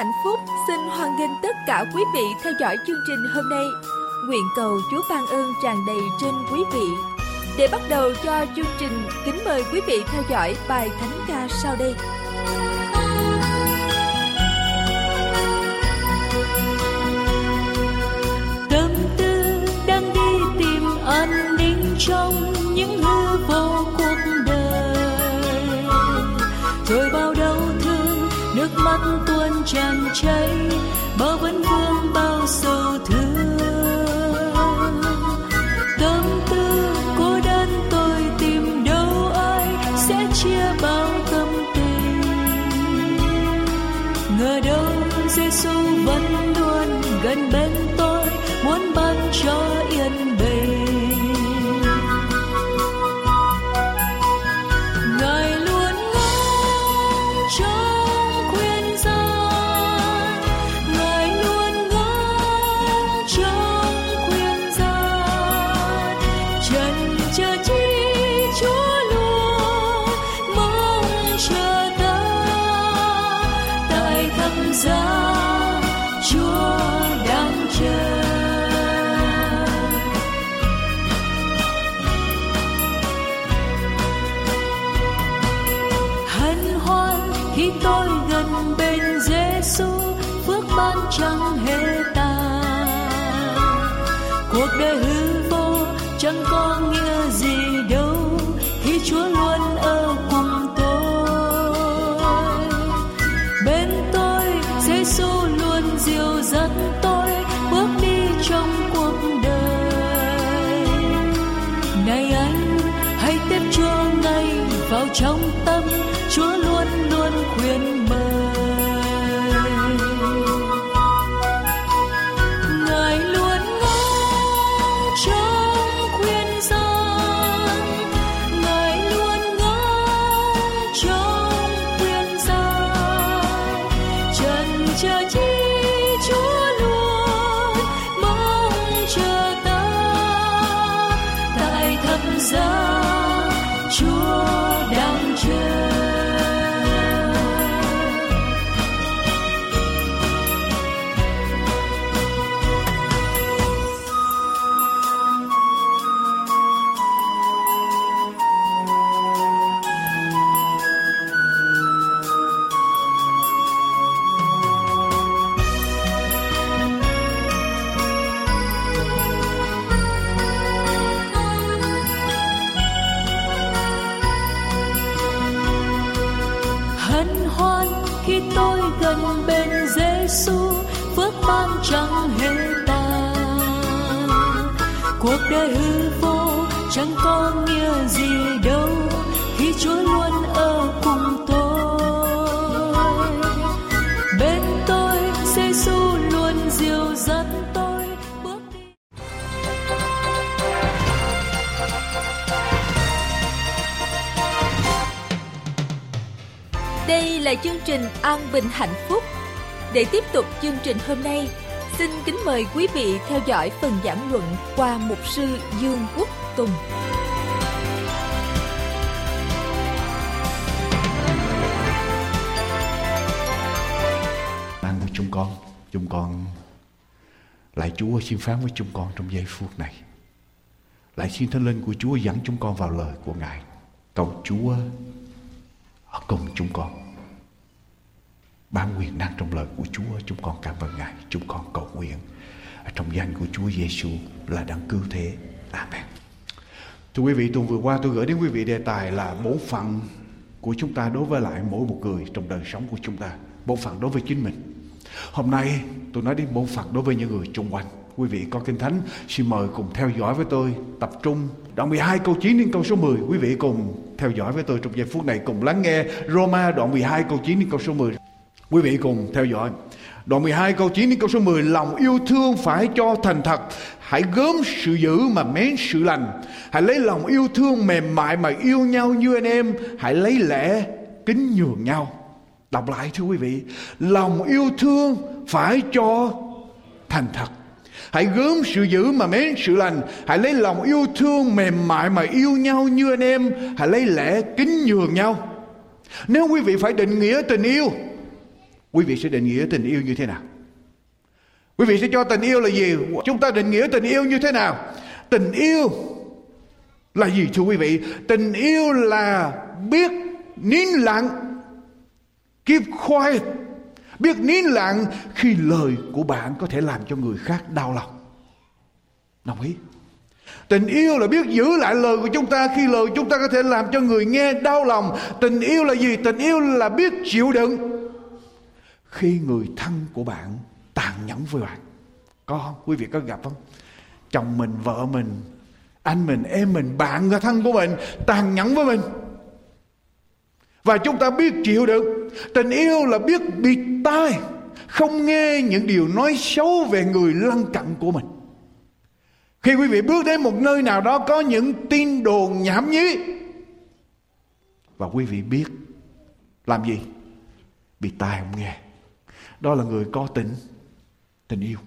Hạnh Phúc xin hoan nghênh tất cả quý vị theo dõi chương trình hôm nay. Nguyện cầu Chúa ban ơn tràn đầy trên quý vị. Để bắt đầu cho chương trình, kính mời quý vị theo dõi bài thánh ca sau đây. tâm tư đang đi tìm an ninh trong những hư vô cuộc đời rồi bao đau thương nước mắt tuôn tràn chảy bao vấn vương bao sầu. Giêsu phước ban chẳng hề tàn cuộc đời hư vô chẳng có nghĩa gì đâu, khi Chúa luôn ở cùng tôi. Bên tôi Giêsu luôn dìu dắt tôi bước đi trong cuộc đời. Này anh, hãy tiếp Chúa ngay vào trong tâm, Chúa luôn luôn khuyên mời. Chẳng hề tàn cuộc đời hư vô chẳng có nghĩa gì đâu khi Chúa luôn ở cùng tôi. Bên tôi Giêsu luôn dìu dắt tôi bước đi. Đây là chương trình An Bình Hạnh Phúc. Để tiếp tục chương trình hôm nay, xin kính mời quý vị theo dõi phần giảng luận qua mục sư Dương Quốc Tùng. Ban của chúng con, chúng con lại Chúa xin phán với chúng con trong giây phút này. Lại xin Thánh Linh của Chúa dẫn chúng con vào lời của Ngài. Cầu Chúa ở cùng chúng con. Ban quyền năng trong lời của Chúa chúng con cảm ơn Ngài. Chúng con cầu nguyện trong danh của Chúa Giêsu là đấng cứu thế. Amen. Thưa quý vị, tuần vừa qua tôi gửi đến quý vị đề tài là bổn phận của chúng ta đối với lại mỗi một người trong đời sống của chúng ta. Bổn phận đối với chính mình. Hôm nay tôi nói đến bổn phận đối với những người xung quanh. Quý vị có Kinh Thánh, xin mời cùng theo dõi với tôi, tập trung đoạn 12 câu 9 đến câu số 10. Quý vị cùng theo dõi với tôi trong giây phút này, cùng lắng nghe Roma đoạn 12 câu 9 đến câu số 10. Quý vị cùng theo dõi. Đoạn 12 câu 9 đến câu số 10 Lòng yêu thương phải cho thành thật. Hãy gớm sự dữ mà mến sự lành. Hãy lấy lòng yêu thương mềm mại mà yêu nhau như anh em. Hãy lấy lẽ kính nhường nhau. Đọc lại thưa quý vị. Lòng yêu thương phải cho thành thật. Hãy gớm sự dữ mà mến sự lành. Hãy lấy lòng yêu thương mềm mại mà yêu nhau như anh em. Hãy lấy lẽ kính nhường nhau. Nếu quý vị phải định nghĩa tình yêu Quý vị sẽ định nghĩa tình yêu như thế nào? Quý vị sẽ cho tình yêu là gì? Chúng ta định nghĩa tình yêu như thế nào? Tình yêu là gì thưa quý vị? Tình yêu là biết nín lặng, keep quiet, biết nín lặng khi lời của bạn có thể làm cho người khác đau lòng. Đồng ý? Tình yêu là biết giữ lại lời của chúng ta khi lời chúng ta có thể làm cho người nghe đau lòng. Tình yêu là gì? Tình yêu là biết chịu đựng khi người thân của bạn tàn nhẫn với bạn, có không? Quý vị có gặp không? Chồng mình, vợ mình, anh mình, em mình, bạn, người thân của mình tàn nhẫn với mình. Và chúng ta biết chịu được. Tình yêu là biết bịt tai, không nghe những điều nói xấu về người lân cận của mình. Khi quý vị bước đến một nơi nào đó có những tin đồn nhảm nhí, và quý vị biết làm gì? Bị tai không nghe đó là người có tình tình yêu.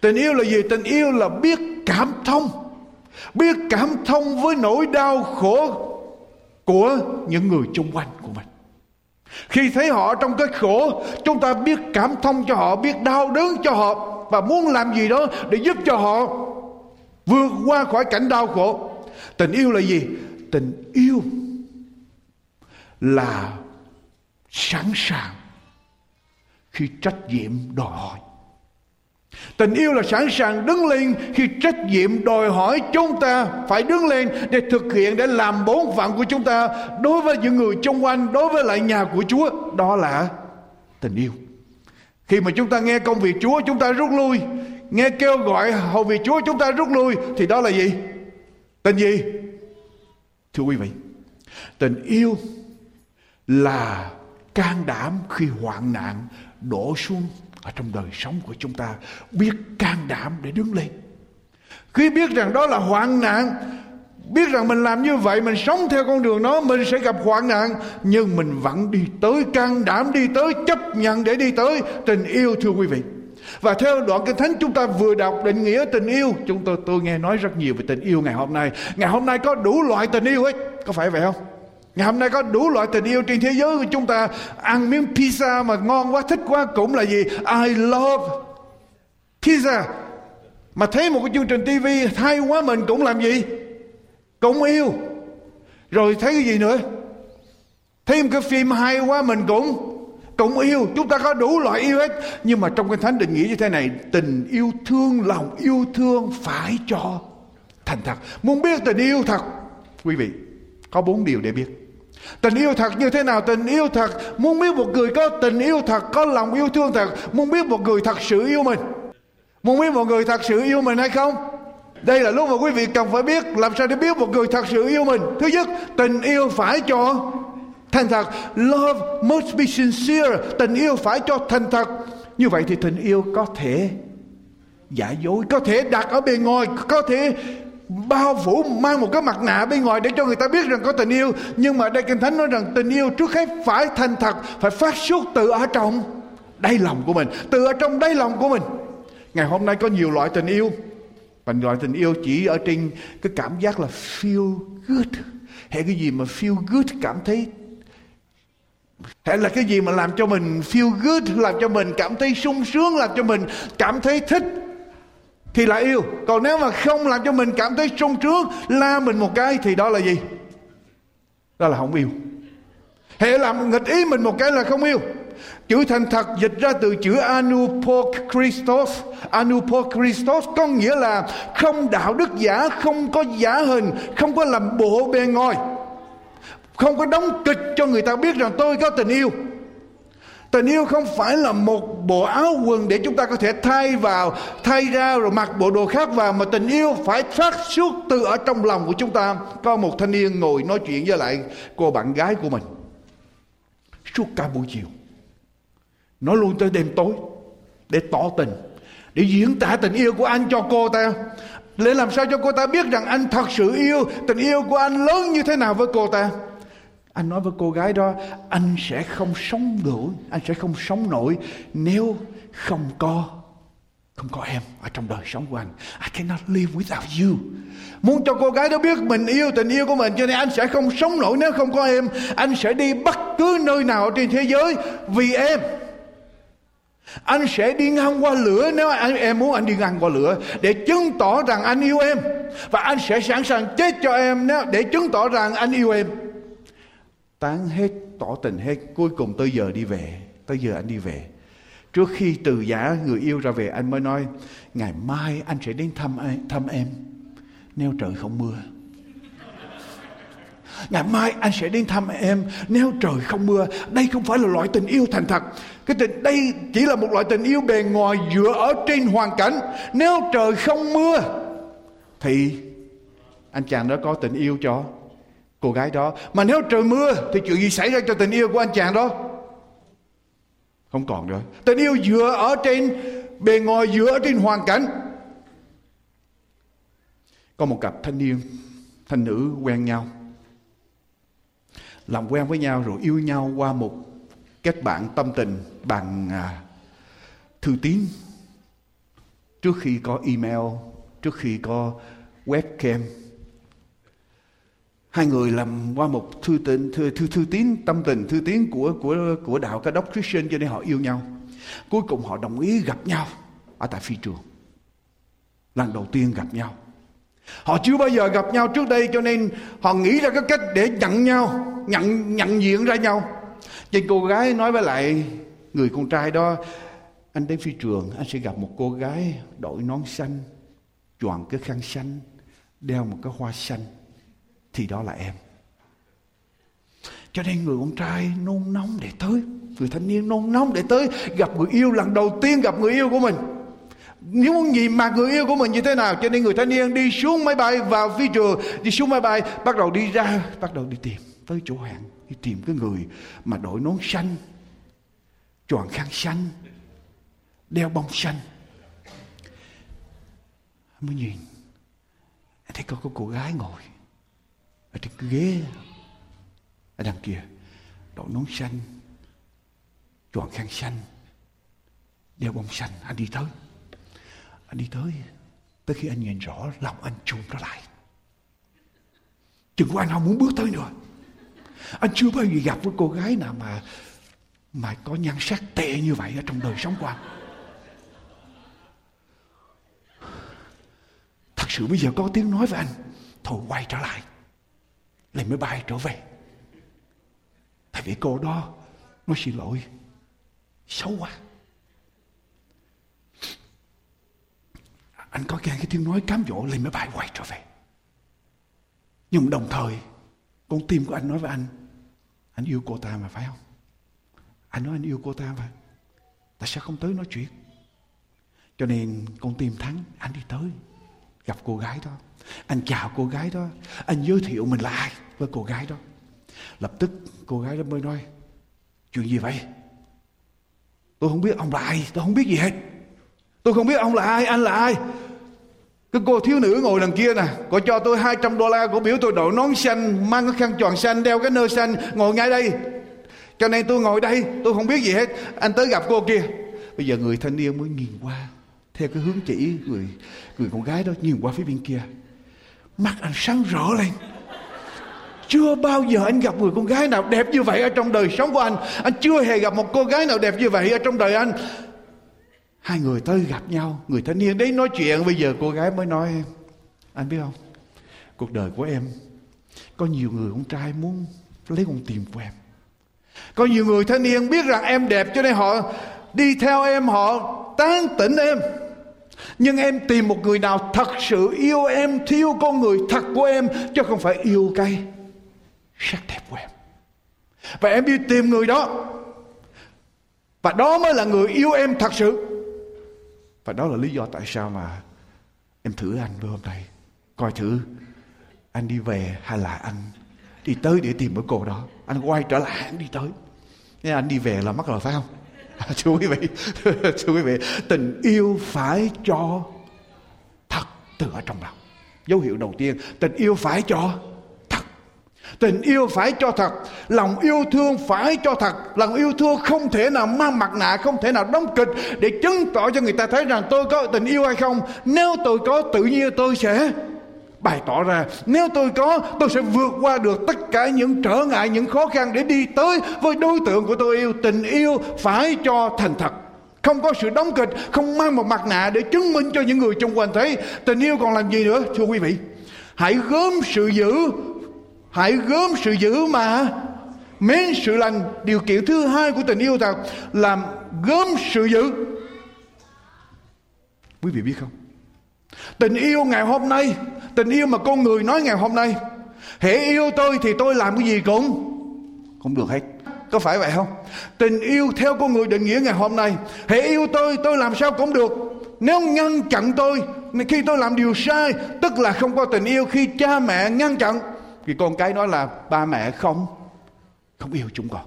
Tình yêu là gì? Tình yêu là biết cảm thông, biết cảm thông với nỗi đau khổ của những người chung quanh của mình. Khi thấy họ trong cái khổ, chúng ta biết cảm thông cho họ, biết đau đớn cho họ và muốn làm gì đó để giúp cho họ vượt qua khỏi cảnh đau khổ. Tình yêu là gì? Tình yêu là sẵn sàng khi trách nhiệm đòi hỏi. Tình yêu là sẵn sàng đứng lên khi trách nhiệm đòi hỏi chúng ta phải đứng lên để thực hiện để làm bổn phận của chúng ta đối với những người xung quanh, đối với lại nhà của Chúa. Đó là tình yêu. Khi mà chúng ta nghe công việc Chúa chúng ta rút lui, nghe kêu gọi hầu việc Chúa chúng ta rút lui thì đó là gì? Tình gì? Thưa quý vị, tình yêu là can đảm khi hoạn nạn đổ xuống ở trong đời sống của chúng ta, biết can đảm để đứng lên. Khi biết rằng đó là hoạn nạn, biết rằng mình làm như vậy, mình sống theo con đường đó, mình sẽ gặp hoạn nạn, nhưng mình vẫn đi tới can đảm, đi tới chấp nhận để đi tới tình yêu, thưa quý vị. Và theo đoạn kinh thánh chúng ta vừa đọc định nghĩa tình yêu, chúng tôi tôi nghe nói rất nhiều về tình yêu ngày hôm nay. Ngày hôm nay có đủ loại tình yêu ấy có phải vậy không? Ngày hôm nay có đủ loại tình yêu trên thế giới của chúng ta ăn miếng pizza mà ngon quá, thích quá cũng là gì? I love pizza. Mà thấy một cái chương trình TV hay quá mình cũng làm gì? Cũng yêu. Rồi thấy cái gì nữa? Thấy một cái phim hay quá mình cũng cũng yêu chúng ta có đủ loại yêu hết nhưng mà trong cái thánh định nghĩa như thế này, tình yêu thương, lòng yêu thương phải cho thành thật muốn biết tình yêu thật, quý vị có bốn điều để biết. Tình yêu thật như thế nào? Tình yêu thật, Muốn biết một người có tình yêu thật, Có lòng yêu thương thật, Muốn biết một người thật sự yêu mình. Muốn biết một người thật sự yêu mình hay không? Đây là lúc mà quý vị cần phải biết Làm sao để biết một người thật sự yêu mình. Thứ nhất, tình yêu phải cho thành thật. Love must be sincere. Tình yêu phải cho thành thật. Như vậy thì tình yêu có thể giả dối, Có thể đặt ở bề ngoài, Có thể bao phủ mang một cái mặt nạ bên ngoài để cho người ta biết rằng có tình yêu. Nhưng mà đây kinh thánh nói rằng tình yêu trước hết phải thành thật, phải phát xuất từ ở trong đáy lòng của mình, từ ở trong đáy lòng của mình. Ngày hôm nay có nhiều loại tình yêu, và loại tình yêu chỉ ở trên cái cảm giác là feel good. Hay cái gì mà feel good cảm thấy hay là cái gì mà làm cho mình feel good, làm cho mình cảm thấy sung sướng, làm cho mình cảm thấy thích thì là yêu. Còn nếu mà không làm cho mình cảm thấy sung sướng, la mình một cái thì đó là gì? Đó là không yêu. Hệ làm nghịch ý mình một cái là không yêu. Chữ thành thật dịch ra từ chữ anupokristos. Anupokristos có nghĩa là không đạo đức giả, không có giả hình, không có làm bộ bề ngoài. Không có đóng kịch cho người ta biết rằng tôi có tình yêu. Tình yêu không phải là một bộ áo quần để chúng ta có thể thay vào, thay ra rồi mặc bộ đồ khác vào mà tình yêu phải phát xuất từ ở trong lòng của chúng ta. Có một thanh niên ngồi nói chuyện với lại cô bạn gái của mình suốt cả buổi chiều. Nói luôn tới đêm tối. để tỏ tình để diễn tả tình yêu của anh cho cô ta để làm sao cho cô ta biết rằng anh thật sự yêu tình yêu của anh lớn như thế nào với cô ta anh nói với cô gái đó anh sẽ không sống nổi anh sẽ không sống nổi nếu không có không có em ở trong đời sống của anh. I cannot live without you. Muốn cho cô gái đó biết mình yêu tình yêu của mình cho nên anh sẽ không sống nổi nếu không có em. Anh sẽ đi bất cứ nơi nào trên thế giới vì em. Anh sẽ đi ngang qua lửa nếu anh, em muốn anh đi ngang qua lửa để chứng tỏ rằng anh yêu em. Và anh sẽ sẵn sàng chết cho em nếu để chứng tỏ rằng anh yêu em tán hết, tỏ tình hết, cuối cùng tới giờ đi về, tới giờ anh đi về. Trước khi từ giả người yêu ra về, anh mới nói, ngày mai anh sẽ đến thăm thăm em, nếu trời không mưa. Ngày mai anh sẽ đến thăm em, nếu trời không mưa. Đây không phải là loại tình yêu thành thật. Cái tình, đây chỉ là một loại tình yêu bề ngoài dựa ở trên hoàn cảnh. Nếu trời không mưa, thì anh chàng đó có tình yêu cho cô gái đó. Mà nếu trời mưa thì chuyện gì xảy ra cho tình yêu của anh chàng đó? Không còn nữa. Tình yêu dựa ở trên bề ngoài dựa ở trên hoàn cảnh. Có một cặp thanh niên thanh nữ quen nhau. Làm quen với nhau rồi yêu nhau qua một kết bạn tâm tình bằng à, thư tín. Trước khi có email trước khi có webcam hai người làm qua một thư tín thư thư, thư tín tâm tình thư tín của của của đạo ca đốc Christian cho nên họ yêu nhau. Cuối cùng họ đồng ý gặp nhau ở tại phi trường. Lần đầu tiên gặp nhau. Họ chưa bao giờ gặp nhau trước đây cho nên họ nghĩ ra cái cách để nhận nhau nhận nhận diện ra nhau. Thì cô gái nói với lại người con trai đó anh đến phi trường anh sẽ gặp một cô gái đội nón xanh choàng cái khăn xanh đeo một cái hoa xanh thì đó là em. Cho nên người con trai nôn nóng để tới người thanh niên nôn nóng để tới gặp người yêu lần đầu tiên gặp người yêu của mình. Nếu muốn nhìn mặt người yêu của mình như thế nào cho nên người thanh niên đi xuống máy bay vào phi trường đi xuống máy bay bắt đầu đi ra bắt đầu đi tìm tới chỗ hẹn đi tìm cái người mà đội nón xanh choàng khăn xanh đeo bông xanh. Mới nhìn thấy có, có cô gái ngồi ở trên cái ghế, ở đằng kia, đội nón xanh choàng khăn xanh đeo bông xanh. Anh đi tới. Anh đi tới tới khi anh nhìn rõ lòng anh chung nó lại. Chừng của anh không muốn bước tới nữa. Anh chưa bao giờ gặp với cô gái nào mà mà có nhan sắc tệ như vậy ở trong đời sống của anh. Thật sự bây giờ có tiếng nói với anh, thôi quay trở lại lên máy bay trở về. Tại vì cô đó nó xin lỗi. Xấu quá. Anh có nghe cái tiếng nói cám dỗ lên máy bay quay trở về. Nhưng đồng thời, con tim của anh nói với anh anh yêu cô ta mà, phải không? Anh nói, anh yêu cô ta mà tại sao không tới nói chuyện. Cho nên con tim thắng, anh đi tới, gặp cô gái đó anh chào cô gái đó. Anh giới thiệu mình là ai với cô gái đó. Lập tức cô gái đó mới nói, chuyện gì vậy? Tôi không biết ông là ai. Tôi không biết gì hết. Tôi không biết ông là ai, anh là ai. Cái cô thiếu nữ ngồi đằng kia nè, Cô cho tôi 200 đô la Cô biểu tôi đội nón xanh, Mang cái khăn tròn xanh, Đeo cái nơ xanh, Ngồi ngay đây. Cho nên tôi ngồi đây, Tôi không biết gì hết. Anh tới gặp cô kia. Bây giờ người thanh niên mới nhìn qua, Theo cái hướng chỉ người người con gái đó Nhìn qua phía bên kia mặt anh sáng rỡ lên. Chưa bao giờ anh gặp người con gái nào đẹp như vậy ở trong đời sống của anh. Anh chưa hề gặp một cô gái nào đẹp như vậy ở trong đời anh. Hai người tới gặp nhau Người thanh niên đấy nói chuyện. Bây giờ cô gái mới nói em, Anh biết không? Cuộc đời của em Có nhiều người con trai muốn lấy con tim của em. Có nhiều người thanh niên biết rằng em đẹp Cho nên họ đi theo em Họ tán tỉnh em nhưng em tìm một người nào thật sự yêu em, Thiếu con người thật của em, Chứ không phải yêu cái sắc đẹp của em Và em đi tìm người đó Và đó mới là người yêu em thật sự và đó là lý do tại sao mà em thử anh bữa hôm nay. Coi thử anh đi về hay là anh đi tới để tìm cái cô đó. Anh quay trở lại, anh đi tới. Nên anh đi về là mắc rồi phải không? thưa quý vị, thưa quý vị, tình yêu phải cho thật từ ở trong lòng. Dấu hiệu đầu tiên, tình yêu phải cho thật. Tình yêu phải cho thật, lòng yêu thương phải cho thật. Lòng yêu thương không thể nào mang mặt nạ, không thể nào đóng kịch để chứng tỏ cho người ta thấy rằng tôi có tình yêu hay không. Nếu tôi có, tự nhiên tôi sẽ bày tỏ ra, nếu tôi có, tôi sẽ vượt qua được tất cả những trở ngại, những khó khăn để đi tới với đối tượng của tôi yêu, tình yêu phải cho thành thật. Không có sự đóng kịch, không mang một mặt nạ để chứng minh cho những người xung quanh thấy tình yêu còn làm gì nữa. Thưa quý vị, hãy gớm sự giữ, hãy gớm sự giữ mà mến sự lành. Điều kiện thứ hai của tình yêu thật làm gớm sự giữ. Quý vị biết không? Tình yêu ngày hôm nay tình yêu mà con người nói ngày hôm nay. Hễ yêu tôi thì tôi làm cái gì cũng cũng được hết. Có phải vậy không? Tình yêu theo con người định nghĩa ngày hôm nay. Hễ yêu tôi tôi làm sao cũng được. Nếu ngăn chặn tôi khi tôi làm điều sai, tức là không có tình yêu, khi cha mẹ ngăn chặn, thì con cái nói là ba mẹ không không yêu chúng con.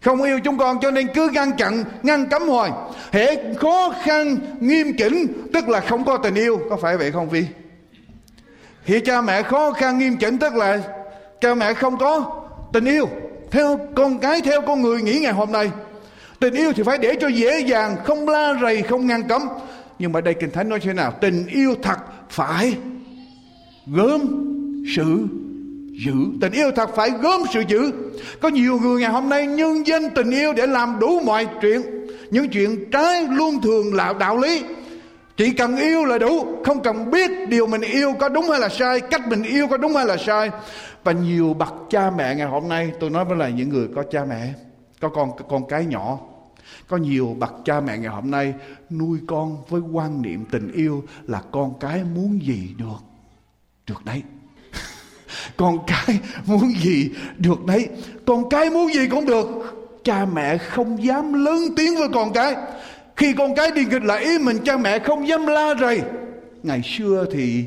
Không yêu chúng con cho nên cứ ngăn chặn, ngăn cấm hoài. Hễ khó khăn, nghiêm chỉnh, tức là không có tình yêu. Có phải vậy không vi? Khi cha mẹ khó khăn nghiêm chỉnh tức là cha mẹ không có tình yêu. Theo con cái, theo con người nghĩ ngày hôm nay, tình yêu thì phải để cho dễ dàng, không la rầy, không ngăn cấm. Nhưng mà đây kinh thánh nói thế nào? Tình yêu thật phải gớm sự giữ. Tình yêu thật phải gớm sự giữ. Có nhiều người ngày hôm nay nhân danh tình yêu để làm đủ mọi chuyện. Những chuyện trái luôn thường là đạo lý chỉ cần yêu là đủ, không cần biết điều mình yêu có đúng hay là sai, cách mình yêu có đúng hay là sai. Và nhiều bậc cha mẹ ngày hôm nay, tôi nói với là những người có cha mẹ, có con con cái nhỏ, có nhiều bậc cha mẹ ngày hôm nay nuôi con với quan niệm tình yêu là con cái muốn gì được được đấy. Con cái muốn gì được đấy. Con cái muốn gì cũng được. Cha mẹ không dám lớn tiếng với con cái khi con cái đi nghịch lại, ý mình cha mẹ không dám la rầy. Ngày xưa thì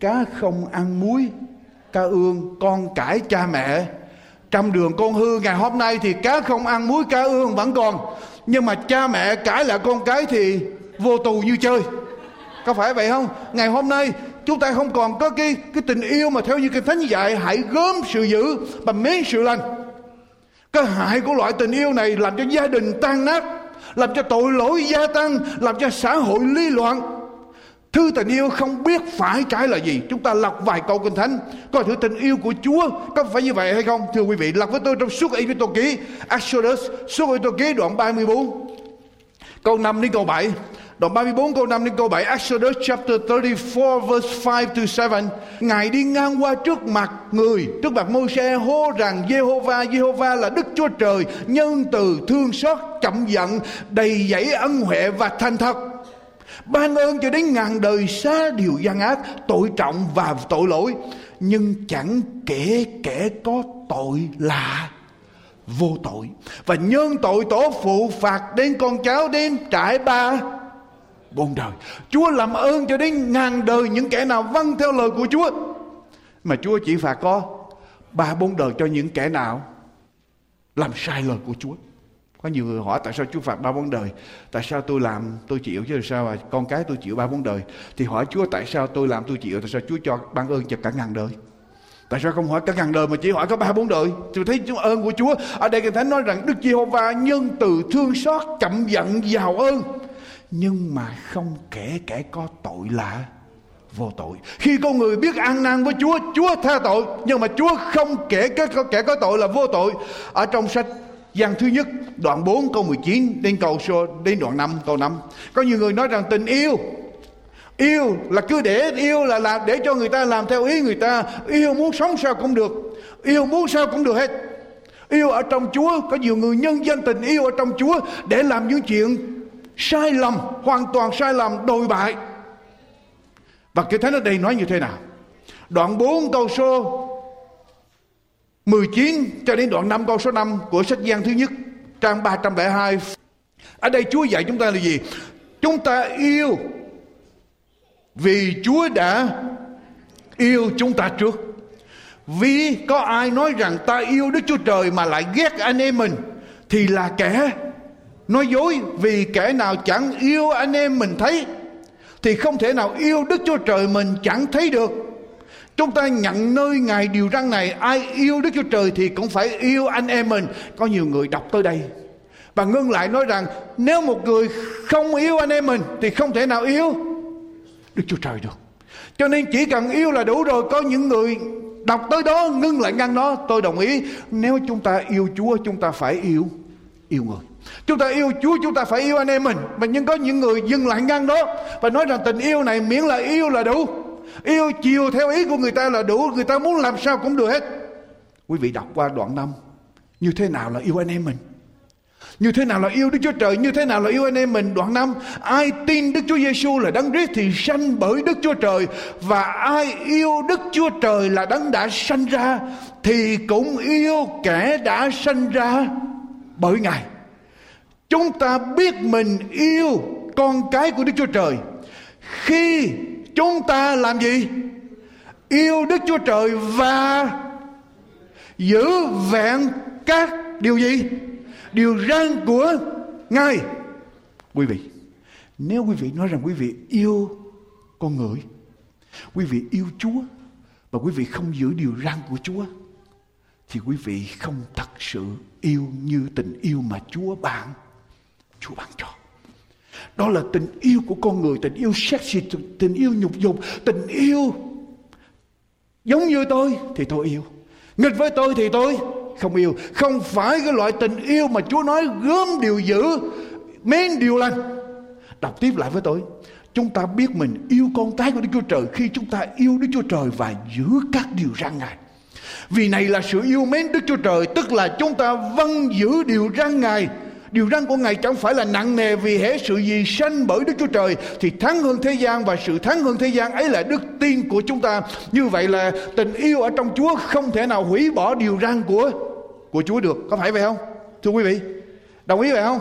cá không ăn muối, cá ương con cãi cha mẹ. Trăm đường con hư, ngày hôm nay thì cá không ăn muối, cá ương vẫn còn. Nhưng mà cha mẹ cãi lại con cái thì vô tù như chơi. Có phải vậy không? Ngày hôm nay, chúng ta không còn có cái cái tình yêu mà theo như kinh thánh dạy, hãy gớm sự dữ và mến sự lành. Cái hại của loại tình yêu này làm cho gia đình tan nát làm cho tội lỗi gia tăng, làm cho xã hội ly loạn. Thư tình yêu không biết phải trái là gì. Chúng ta lọc vài câu kinh thánh. Coi thử tình yêu của Chúa Có phải như vậy hay không? Thưa quý vị Lọc với tôi trong suốt Ê Tô Ký. Exodus, Suốt Ê Tô Ký đoạn 34 Câu 5 đến câu 7 Đoạn 34 câu 5 đến câu 7 Exodus chapter 34 verse 5 to 7 Ngài đi ngang qua trước mặt người, Trước mặt Môi-se, hô rằng Jehovah Jehovah là Đức Chúa Trời, Nhân từ thương xót, chậm giận, Đầy dẫy ân huệ và thành thật. Ban ơn cho đến ngàn đời xa điều gian ác, tội trọng và tội lỗi. Nhưng chẳng kể kẻ có tội là vô tội. Và nhân tội tổ phụ phạt đến con cháu đến trải ba bốn đời. Chúa làm ơn cho đến ngàn đời những kẻ nào vâng theo lời của chúa. Mà chúa chỉ phạt có ba bốn đời cho những kẻ nào làm sai lời của chúa. Có nhiều người hỏi tại sao Chúa phạt ba bốn đời? Tại sao tôi làm, tôi chịu chứ sao mà con cái tôi chịu ba bốn đời? Thì hỏi Chúa tại sao tôi làm, tôi chịu, tại sao Chúa cho ban ơn cho cả ngàn đời? Tại sao không hỏi cả ngàn đời mà chỉ hỏi có ba bốn đời? Tôi thấy chúng ơn của Chúa. Ở đây Kinh Thánh nói rằng Đức Giê-hô-va nhân từ thương xót chậm giận giàu ơn. Nhưng mà không kể kẻ có tội là vô tội. Khi con người biết ăn năn với Chúa Chúa tha tội. Nhưng mà Chúa không kể kẻ có tội là vô tội. Ở trong sách Giăng thứ nhất, đoạn 4 câu 19 đến câu số, đến đoạn 5 câu 5. Có nhiều người nói rằng tình yêu Yêu là cứ để, yêu là là để cho người ta làm theo ý người ta. Yêu muốn sống sao cũng được, Yêu muốn sao cũng được hết. Yêu ở trong Chúa, Có nhiều người nhân danh tình yêu ở trong Chúa Để làm những chuyện sai lầm, Hoàn toàn sai lầm, đồi bại Và cái thánh ở đây nói như thế nào Đoạn 4 câu số 19 cho đến đoạn 5 câu số 5 của sách Giăng thứ nhất, trang 302. Ở đây Chúa dạy chúng ta là gì? Chúng ta yêu vì Chúa đã yêu chúng ta trước. Vì có ai nói rằng ta yêu Đức Chúa Trời mà lại ghét anh em mình, thì là kẻ nói dối vì kẻ nào chẳng yêu anh em mình thấy, thì không thể nào yêu Đức Chúa Trời mình chẳng thấy được. Chúng ta nhận nơi Ngài điều răn này, Ai yêu Đức Chúa Trời thì cũng phải yêu anh em mình. Có nhiều người đọc tới đây Và ngưng lại nói rằng, Nếu một người không yêu anh em mình Thì không thể nào yêu Đức Chúa Trời được. Cho nên chỉ cần yêu là đủ rồi. Có những người đọc tới đó, ngưng lại ngăn nó. Tôi đồng ý, Nếu chúng ta yêu Chúa, chúng ta phải yêu Yêu người. Chúng ta yêu Chúa, chúng ta phải yêu anh em mình. Mà nhưng có những người dừng lại ngăn đó Và nói rằng tình yêu này miễn là yêu là đủ. Yêu chiều theo ý của người ta là đủ. Người ta muốn làm sao cũng được hết. Quý vị đọc qua đoạn 5 Như thế nào là yêu anh em mình? Như thế nào là yêu Đức Chúa Trời? Như thế nào là yêu anh em mình? Đoạn 5 Ai tin Đức Chúa Giêsu là đấng Christ Thì sanh bởi Đức Chúa Trời. Và ai yêu Đức Chúa Trời Là đấng đã sanh ra Thì cũng yêu kẻ đã sanh ra Bởi Ngài. Chúng ta biết mình yêu con cái của Đức Chúa Trời khi chúng ta làm gì? Yêu Đức Chúa Trời và giữ vẹn các điều gì? Điều răn của Ngài. Quý vị, nếu quý vị nói rằng quý vị yêu con người, quý vị yêu Chúa và quý vị không giữ điều răn của Chúa thì quý vị không thật sự yêu như tình yêu mà Chúa ban Chúa ban cho. Đó là tình yêu của con người, tình yêu sexy, tình yêu nhục dục, tình yêu giống như tôi thì tôi yêu. Nghịch với tôi thì tôi không yêu. Không phải cái loại tình yêu mà Chúa nói gớm điều dữ, mến điều lành. Đọc tiếp lại với tôi. Chúng ta biết mình yêu con cái của Đức Chúa Trời khi chúng ta yêu Đức Chúa Trời và giữ các điều răn Ngài. Vì này là sự yêu mến Đức Chúa Trời, tức là chúng ta vâng giữ điều răn Ngài Điều răn của Ngài chẳng phải là nặng nề vì hễ sự gì sanh bởi Đức Chúa Trời thì thắng hơn thế gian và sự thắng hơn thế gian ấy là đức tin của chúng ta. Như vậy là tình yêu ở trong Chúa không thể nào hủy bỏ điều răn của của Chúa được. Có phải vậy không? Thưa quý vị, đồng ý vậy không?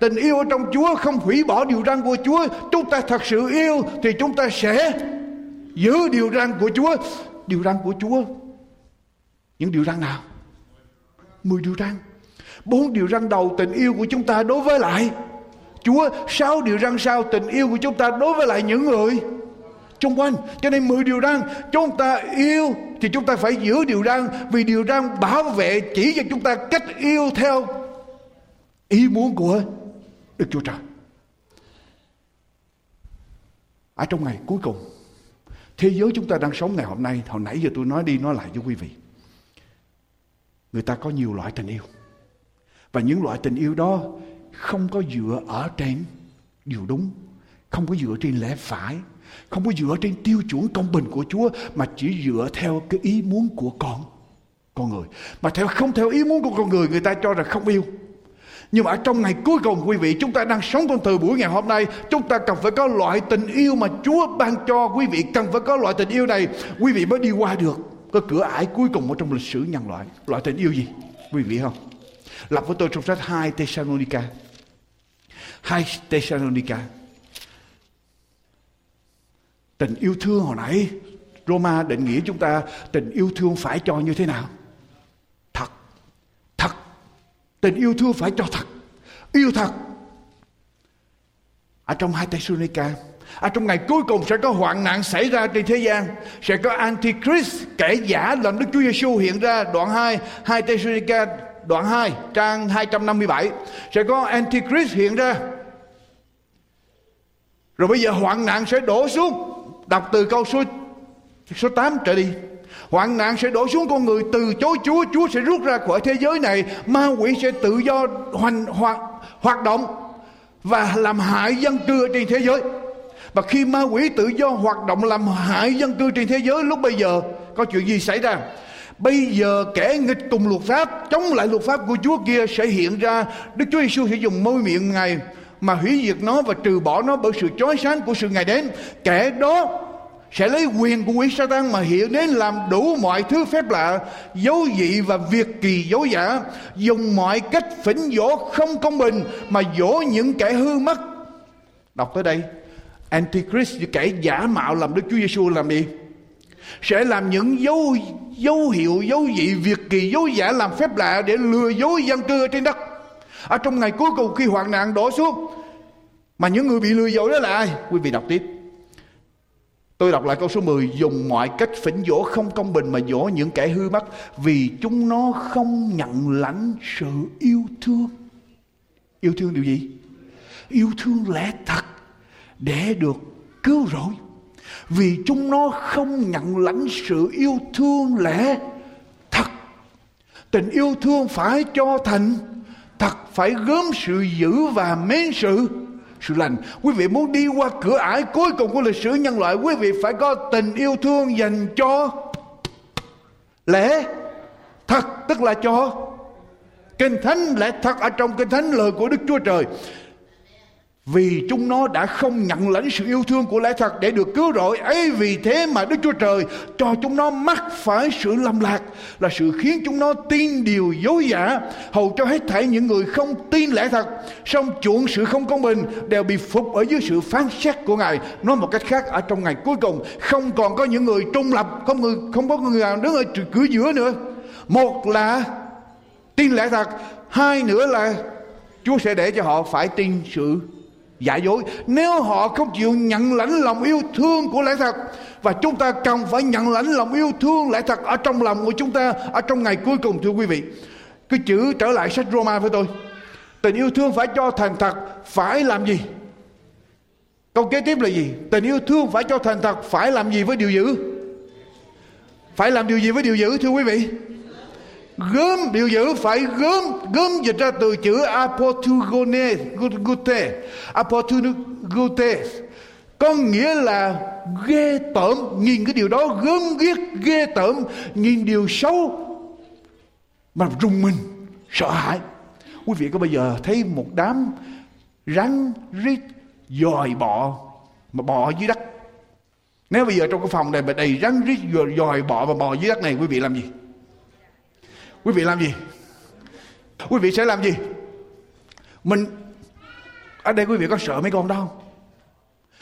Tình yêu ở trong Chúa không hủy bỏ điều răn của Chúa. Chúng ta thật sự yêu thì chúng ta sẽ giữ điều răn của Chúa. Điều răn của Chúa. Những điều răn nào? Mười điều răn. Bốn điều răn đầu tình yêu của chúng ta đối với lại. Chúa, Sáu điều răn sau tình yêu của chúng ta đối với lại những người. Xung quanh, Cho nên mười điều răn, Chúng ta yêu thì chúng ta phải giữ điều răn, Vì điều răn bảo vệ chỉ cho chúng ta cách yêu theo Ý muốn của Đức Chúa Trời. Ở trong ngày cuối cùng, Thế giới chúng ta đang sống ngày hôm nay, Hồi nãy giờ tôi nói đi nói lại cho quý vị. Người ta có nhiều loại tình yêu và những loại tình yêu đó không có dựa ở trên điều đúng, không có dựa trên lẽ phải, không có dựa trên tiêu chuẩn công bình của Chúa mà chỉ dựa theo cái ý muốn của con con người. Mà theo không theo ý muốn của con người người ta cho rằng không yêu. Nhưng mà ở trong ngày cuối cùng quý vị chúng ta đang sống trong thời buổi ngày hôm nay Chúng ta cần phải có loại tình yêu mà Chúa ban cho quý vị Cần phải có loại tình yêu này Quý vị mới đi qua được Cái cửa ải cuối cùng ở trong lịch sử nhân loại Loại tình yêu gì Quý vị không Lặp với tôi trong sách 2 Thessalonica. 2 Thessalonica. Tình yêu thương hồi nãy, Roma định nghĩa chúng ta tình yêu thương phải cho như thế nào? Thật. Thật. Tình yêu thương phải cho thật. Yêu thật. Ở trong hai Thessalonica, ở trong ngày cuối cùng sẽ có hoạn nạn xảy ra trên thế gian sẽ có antichrist kẻ giả làm Đức Chúa Giêsu hiện ra đoạn 2 2 Thessalonica đoạn 2 trang 257 sẽ có Antichrist hiện ra. Rồi bây giờ hoạn nạn sẽ đổ xuống. Đọc từ câu số số 8 trở đi. Hoạn nạn sẽ đổ xuống, con người từ chối Chúa Chúa sẽ rút ra khỏi thế giới này. Ma quỷ sẽ tự do hoành hoạt hoạt động và làm hại dân cư trên thế giới. Và khi ma quỷ tự do hoạt động, làm hại dân cư trên thế giới, lúc bây giờ có chuyện gì xảy ra? Bây giờ kẻ nghịch cùng luật pháp Chống lại luật pháp của Chúa kia sẽ hiện ra Đức Chúa Giêsu sẽ dùng môi miệng Ngài Mà hủy diệt nó và trừ bỏ nó Bởi sự chói sáng của sự Ngài đến Kẻ đó sẽ lấy quyền của quỷ Satan mà hiện đến làm đủ mọi thứ phép lạ, dấu dị và việc kỳ dấu giả, dùng mọi cách phỉnh dỗ không công bình mà dỗ những kẻ hư mất. Đọc tới đây, Antichrist kẻ giả mạo làm Đức Chúa Giêsu làm gì? Sẽ làm những dấu dấu hiệu, dấu dị việc kỳ, dấu giả làm phép lạ để lừa dối dân cư trên đất. Ở trong ngày cuối cùng khi hoạn nạn đổ xuống, mà những người bị lừa dối đó là ai? Quý vị đọc tiếp. Tôi đọc lại câu số 10 Dùng mọi cách phỉnh dỗ không công bình Mà dỗ những kẻ hư mất, Vì chúng nó không nhận lãnh sự yêu thương. Yêu thương điều gì? Yêu thương lẽ thật Để được cứu rỗi. Vì chúng nó không nhận lãnh sự yêu thương lẽ thật. Tình yêu thương phải cho thành, Thật phải gớm sự giữ và mến sự sự lành. Quý vị muốn đi qua cửa ải cuối cùng của lịch sử nhân loại, quý vị phải có tình yêu thương dành cho lẽ thật, tức là cho kinh thánh lẽ thật ở trong kinh thánh lời của đức chúa trời vì chúng nó đã không nhận lãnh sự yêu thương của lẽ thật để được cứu rỗi, ấy vì thế mà Đức Chúa Trời cho chúng nó mắc phải sự lầm lạc, là sự khiến chúng nó tin điều dối giả hầu cho hết thảy những người không tin lẽ thật. Song chuộng sự không công bình đều bị phục ở dưới sự phán xét của Ngài. Nói một cách khác, ở trong ngày cuối cùng, không còn có những người trung lập, không người, không có người nào đứng ở cửa giữa nữa. Một là tin lẽ thật, hai nữa là Chúa sẽ để cho họ phải tin sự giả dối. Nếu họ không chịu nhận lãnh lòng yêu thương của lẽ thật, và chúng ta cần phải nhận lãnh lòng yêu thương lẽ thật ở trong lòng của chúng ta ở trong ngày cuối cùng, thưa quý vị. Cái chữ trở lại sách Roma với tôi. Tình yêu thương phải cho thành thật, phải làm gì? Câu kế tiếp là gì? Tình yêu thương phải cho thành thật, phải làm gì với điều dữ? Phải làm điều gì với điều dữ, thưa quý vị? Gớm biểu ngữ phải gớm gớm dịch ra từ chữ apotugone gute. Apotugute có nghĩa là ghê tởm. Nhìn cái điều đó gớm ghiếc, ghê tởm. Nhìn điều xấu mà rùng mình, sợ hãi. Quý vị có bao giờ thấy một đám rắn, rít, dòi bọ, mà bò dưới đất? Nếu bây giờ trong cái phòng này mà đầy rắn, rít, dòi bọ và bò dưới đất này, quý vị làm gì? Quý vị làm gì? Quý vị sẽ làm gì? Mình ở đây quý vị có sợ mấy con đâu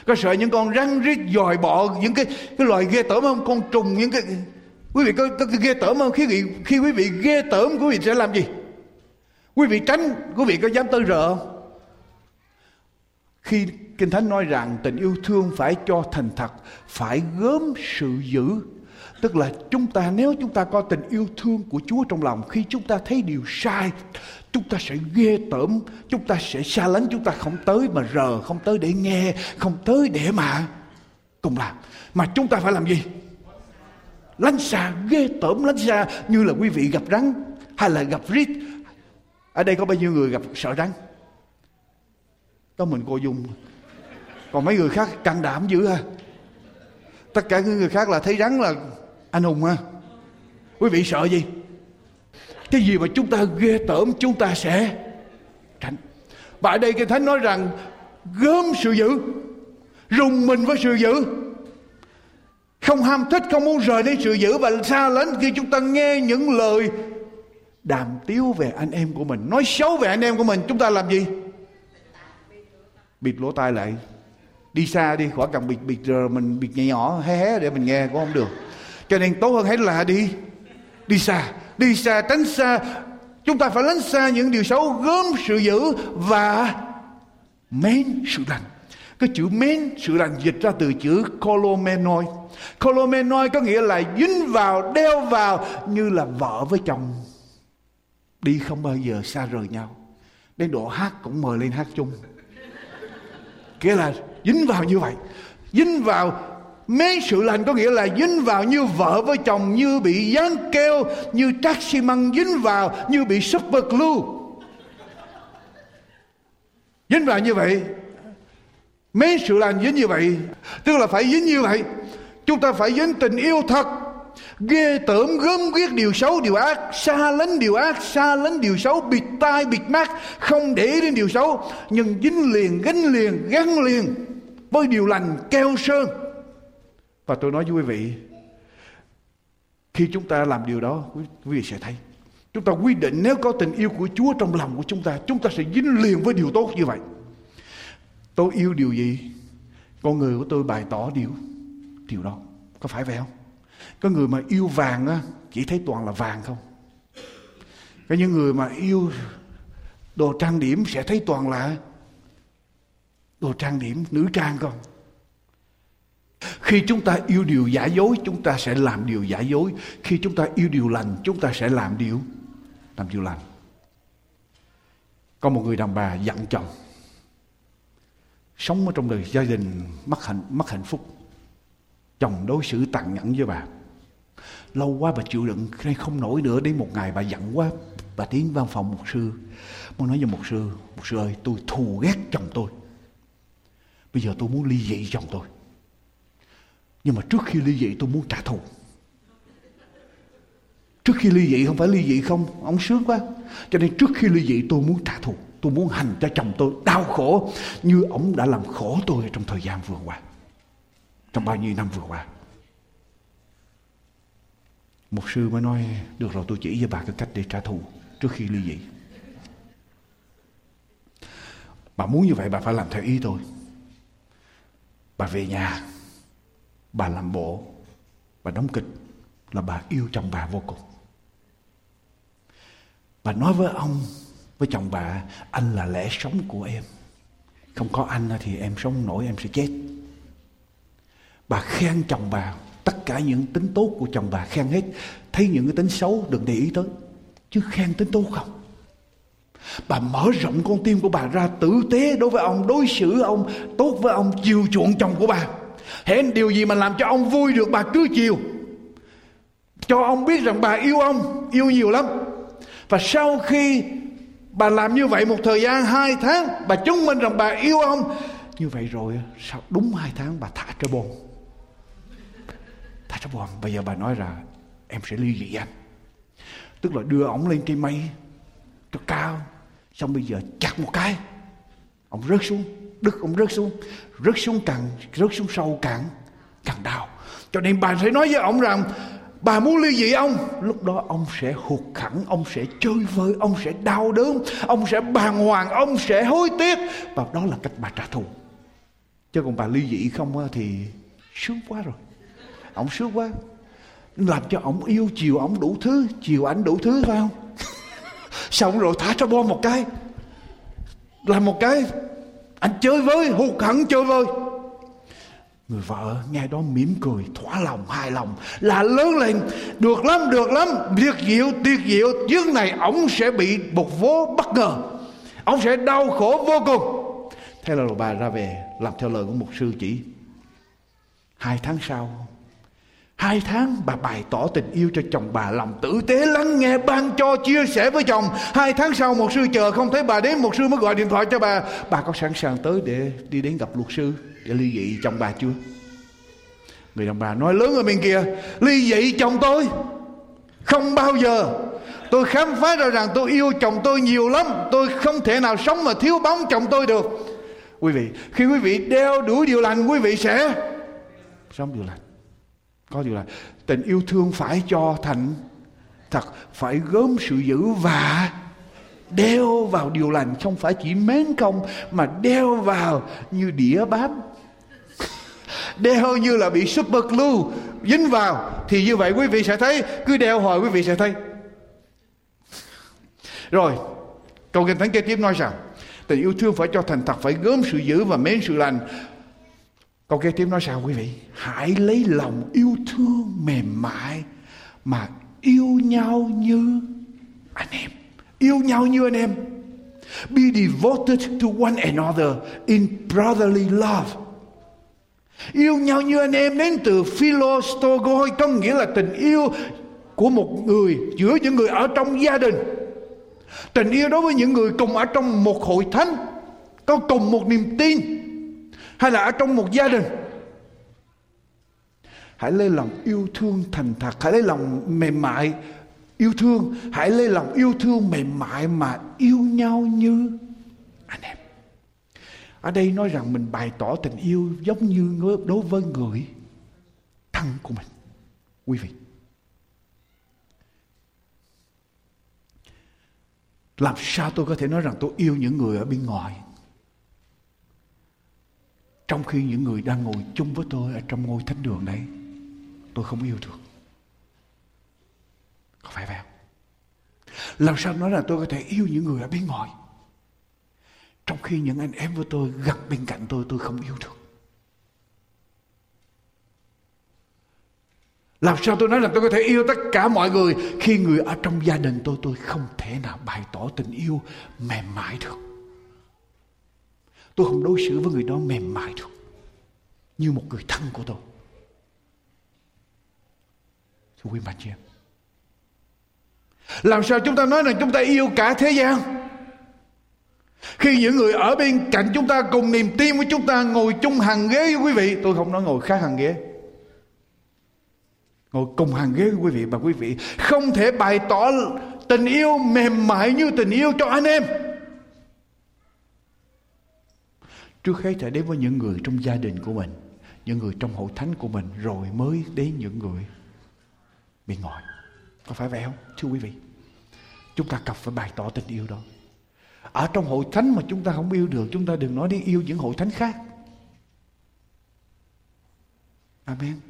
có sợ những con rắn rít dòi bọ những cái cái loài ghê tởm không? Con trùng những cái quý vị có, có, có ghê tởm không? Khi vị khi quý vị ghê tởm quý vị sẽ làm gì? Quý vị tránh quý vị có dám tới rợ không? Khi kinh thánh nói rằng tình yêu thương phải cho thành thật phải gớm sự dữ Tức là chúng ta, nếu chúng ta có tình yêu thương của Chúa trong lòng, khi chúng ta thấy điều sai, chúng ta sẽ ghê tởm, chúng ta sẽ xa lánh, chúng ta không tới mà rờ, không tới để nghe, không tới để mà cùng làm. Mà chúng ta phải làm gì? Lánh xa, ghê tởm, lánh xa như là quý vị gặp rắn hay là gặp rít. Ở đây có bao nhiêu người gặp sợ rắn? Có mình cô dung. Còn mấy người khác can đảm dữ ha. Tất cả những người khác là thấy rắn là anh hùng ha quý vị sợ gì? Cái gì mà chúng ta ghê tởm, chúng ta sẽ tránh. Và ở đây cái thánh nói rằng, gớm sự dữ, rùng mình với sự dữ. Không ham thích, không muốn rời đi sự dữ và xa lánh khi chúng ta nghe những lời đàm tiếu về anh em của mình. Nói xấu về anh em của mình, chúng ta làm gì? Bịt lỗ tai lại. Đi xa đi, khỏi cần bịt bịt rồi mình, bịt nhỏ nhỏ, hé hé để mình nghe, cũng không được cho nên tốt hơn hết là đi. Đi xa. Đi xa, tránh xa. Chúng ta phải lánh xa những điều xấu, gớm sự dữ và mến sự lành. Cái chữ mến sự lành dịch ra từ chữ colomenoi colomenoi có nghĩa là dính vào, đeo vào như là vợ với chồng. Đi không bao giờ xa rời nhau. Đến độ hát cũng mời lên hát chung. Nghĩa là dính vào như vậy. Dính vào Mấy sự lành có nghĩa là dính vào như vợ với chồng, Như bị dán keo, Như trác xi măng dính vào, Như bị super glue. Dính vào như vậy. Mấy sự lành dính như vậy. Tức là phải dính như vậy. Chúng ta phải dính tình yêu thật. Ghê tởm, gớm ghiếc điều xấu, điều ác. Xa lánh điều ác, xa lánh điều xấu. Bịt tai, bịt mắt. Không để đến điều xấu. Nhưng dính liền, gánh liền, gắn liền với điều lành keo sơn và tôi nói với quý vị, khi chúng ta làm điều đó, quý vị sẽ thấy. Chúng ta quyết định nếu có tình yêu của Chúa trong lòng của chúng ta, chúng ta sẽ dính liền với điều tốt như vậy. Tôi yêu điều gì? Con người của tôi bày tỏ điều điều đó. Có phải vậy không? Có người mà yêu vàng á, chỉ thấy toàn là vàng không? Có những người mà yêu đồ trang điểm sẽ thấy toàn là đồ trang điểm nữ trang không? Khi chúng ta yêu điều giả dối, chúng ta sẽ làm điều giả dối. Khi chúng ta yêu điều lành, chúng ta sẽ làm điều làm điều lành. Có một người đàn bà dặn chồng, sống ở trong đời gia đình mất hạnh mất hạnh phúc, chồng đối xử tàn nhẫn với bà. Lâu quá bà chịu đựng, nay không nổi nữa, đến một ngày bà giận quá, bà tiến văn phòng một sư. Muốn nói với một sư một sư ơi, tôi thù ghét chồng tôi. Bây giờ tôi muốn ly dị chồng tôi nhưng mà trước khi ly dị tôi muốn trả thù. Trước khi ly dị không phải ly dị không, ông sướng quá. Cho nên trước khi ly dị tôi muốn trả thù. Tôi muốn hành cho chồng tôi đau khổ như ông đã làm khổ tôi trong thời gian vừa qua. Trong bao nhiêu năm vừa qua. Một sư mới nói, được rồi, tôi chỉ cho bà cái cách để trả thù trước khi ly dị. Bà muốn như vậy, bà phải làm theo ý tôi. Bà về nhà bà làm bộ, bà đóng kịch là bà yêu chồng bà vô cùng. Bà nói với ông, với chồng bà, anh là lẽ sống của em. Không có anh thì em sống nổi, em sẽ chết. Bà khen chồng bà, tất cả những tính tốt của chồng bà khen hết. Thấy những cái tính xấu, đừng để ý tới. Chứ khen tính tốt không? Bà mở rộng con tim của bà ra tử tế đối với ông, đối xử ông, tốt với ông, chiều chuộng chồng của bà hễ điều gì mà làm cho ông vui được bà cứ chiều? Cho ông biết rằng bà yêu ông, yêu nhiều lắm. Và sau khi bà làm như vậy một thời gian hai tháng, bà chứng minh rằng bà yêu ông, như vậy rồi sau đúng hai tháng bà thả cho bồn. Thả cho bồn. Bây giờ bà nói là em sẽ ly dị anh. Tức là đưa ông lên trên mây, cho cao, xong bây giờ chặt một cái, ông rớt xuống đức ông rớt xuống rớt xuống cạn, rớt xuống sâu càng càng đau. Cho nên bà sẽ nói với ông rằng bà muốn ly dị ông. Lúc đó ông sẽ hụt khẳng ông sẽ chơi vơi ông sẽ đau đớn ông sẽ bàng hoàng ông sẽ hối tiếc. Và đó là cách bà trả thù. Chứ còn bà ly dị không thì sướng quá rồi. Ông sướng quá. Làm cho ông yêu chiều ông đủ thứ chiều ảnh đủ thứ phải không? Xong rồi thả cho bom một cái. Làm một cái anh chơi với hụt hẳn chơi vơi. Người vợ nghe đó mỉm cười, thỏa lòng, hài lòng. Là lớn lên, Được lắm được lắm. Tuyệt diệu tuyệt diệu Trước này ông sẽ bị một vố bất ngờ. Ông sẽ đau khổ vô cùng. Thế là bà ra về, Làm theo lời của một sư chỉ. Hai tháng sau Hai tháng bà bày tỏ tình yêu cho chồng bà Lòng tử tế, lắng nghe, ban cho, chia sẻ với chồng. Hai tháng sau, một sư chờ không thấy bà đến, Một sư mới gọi điện thoại cho bà. Bà có sẵn sàng tới để đi đến gặp luật sư Để ly dị chồng bà chưa? Người đàn bà nói, lớn ở bên kia, Ly dị chồng tôi. Không bao giờ. Tôi khám phá ra rằng tôi yêu chồng tôi nhiều lắm. Tôi không thể nào sống mà thiếu bóng chồng tôi được. Quý vị, Khi quý vị đeo đuổi điều lành, Quý vị sẽ sống điều lành có điều là tình yêu thương phải cho thành thật, phải gớm sự dữ và đeo vào điều lành không phải chỉ mến công, mà đeo vào như đĩa bám đeo như là bị super glue dính vào. Thì như vậy quý vị sẽ thấy, cứ đeo hồi quý vị sẽ thấy. Rồi, câu kinh thánh kế tiếp nói rằng, tình yêu thương phải cho thành thật, phải gớm sự dữ và mến sự lành. Câu kế tiếp nói sao quý vị? Hãy lấy lòng yêu thương mềm mại mà yêu nhau như anh em. Yêu nhau như anh em. Be devoted to one another in brotherly love. Yêu nhau như anh em đến từ philostogoi, có nghĩa là tình yêu của một người giữa những người ở trong gia đình. Tình yêu đối với những người cùng ở trong một hội thánh, có cùng một niềm tin hay là ở trong một gia đình? Hãy lấy lòng yêu thương thành thật. Hãy lấy lòng mềm mại yêu thương. Hãy lấy lòng yêu thương mềm mại mà yêu nhau như anh em. Ở đây nói rằng mình bày tỏ tình yêu giống như đối với người thân của mình. Quý vị. Làm sao tôi có thể nói rằng tôi yêu những người ở bên ngoài? Trong khi những người đang ngồi chung với tôi ở trong ngôi thánh đường đấy tôi không yêu được có phải vậy không? Làm sao nói là tôi có thể yêu những người ở bên ngoài? Trong khi những anh em với tôi gặp bên cạnh tôi tôi không yêu được Làm sao tôi nói là tôi có thể yêu tất cả mọi người? Khi người ở trong gia đình tôi tôi không thể nào bày tỏ tình yêu mềm mại được. Tôi không đối xử với người đó mềm mại được. Như một người thân của tôi. Thưa quý bà chị em. Làm sao chúng ta nói rằng chúng ta yêu cả thế gian Khi những người ở bên cạnh chúng ta cùng niềm tin với chúng ta ngồi chung hàng ghế với quý vị, Tôi không nói ngồi khác hàng ghế ngồi cùng hàng ghế với quý vị, và quý vị không thể bày tỏ tình yêu mềm mại như tình yêu cho anh em trước hết phải đến với những người trong gia đình của mình, những người trong hội thánh của mình, rồi mới đến những người bên ngoài. Có phải vậy không? Thưa quý vị, chúng ta cần phải bày tỏ tình yêu đó. Ở trong hội thánh mà chúng ta không yêu được, chúng ta đừng nói đi yêu những hội thánh khác. Amen.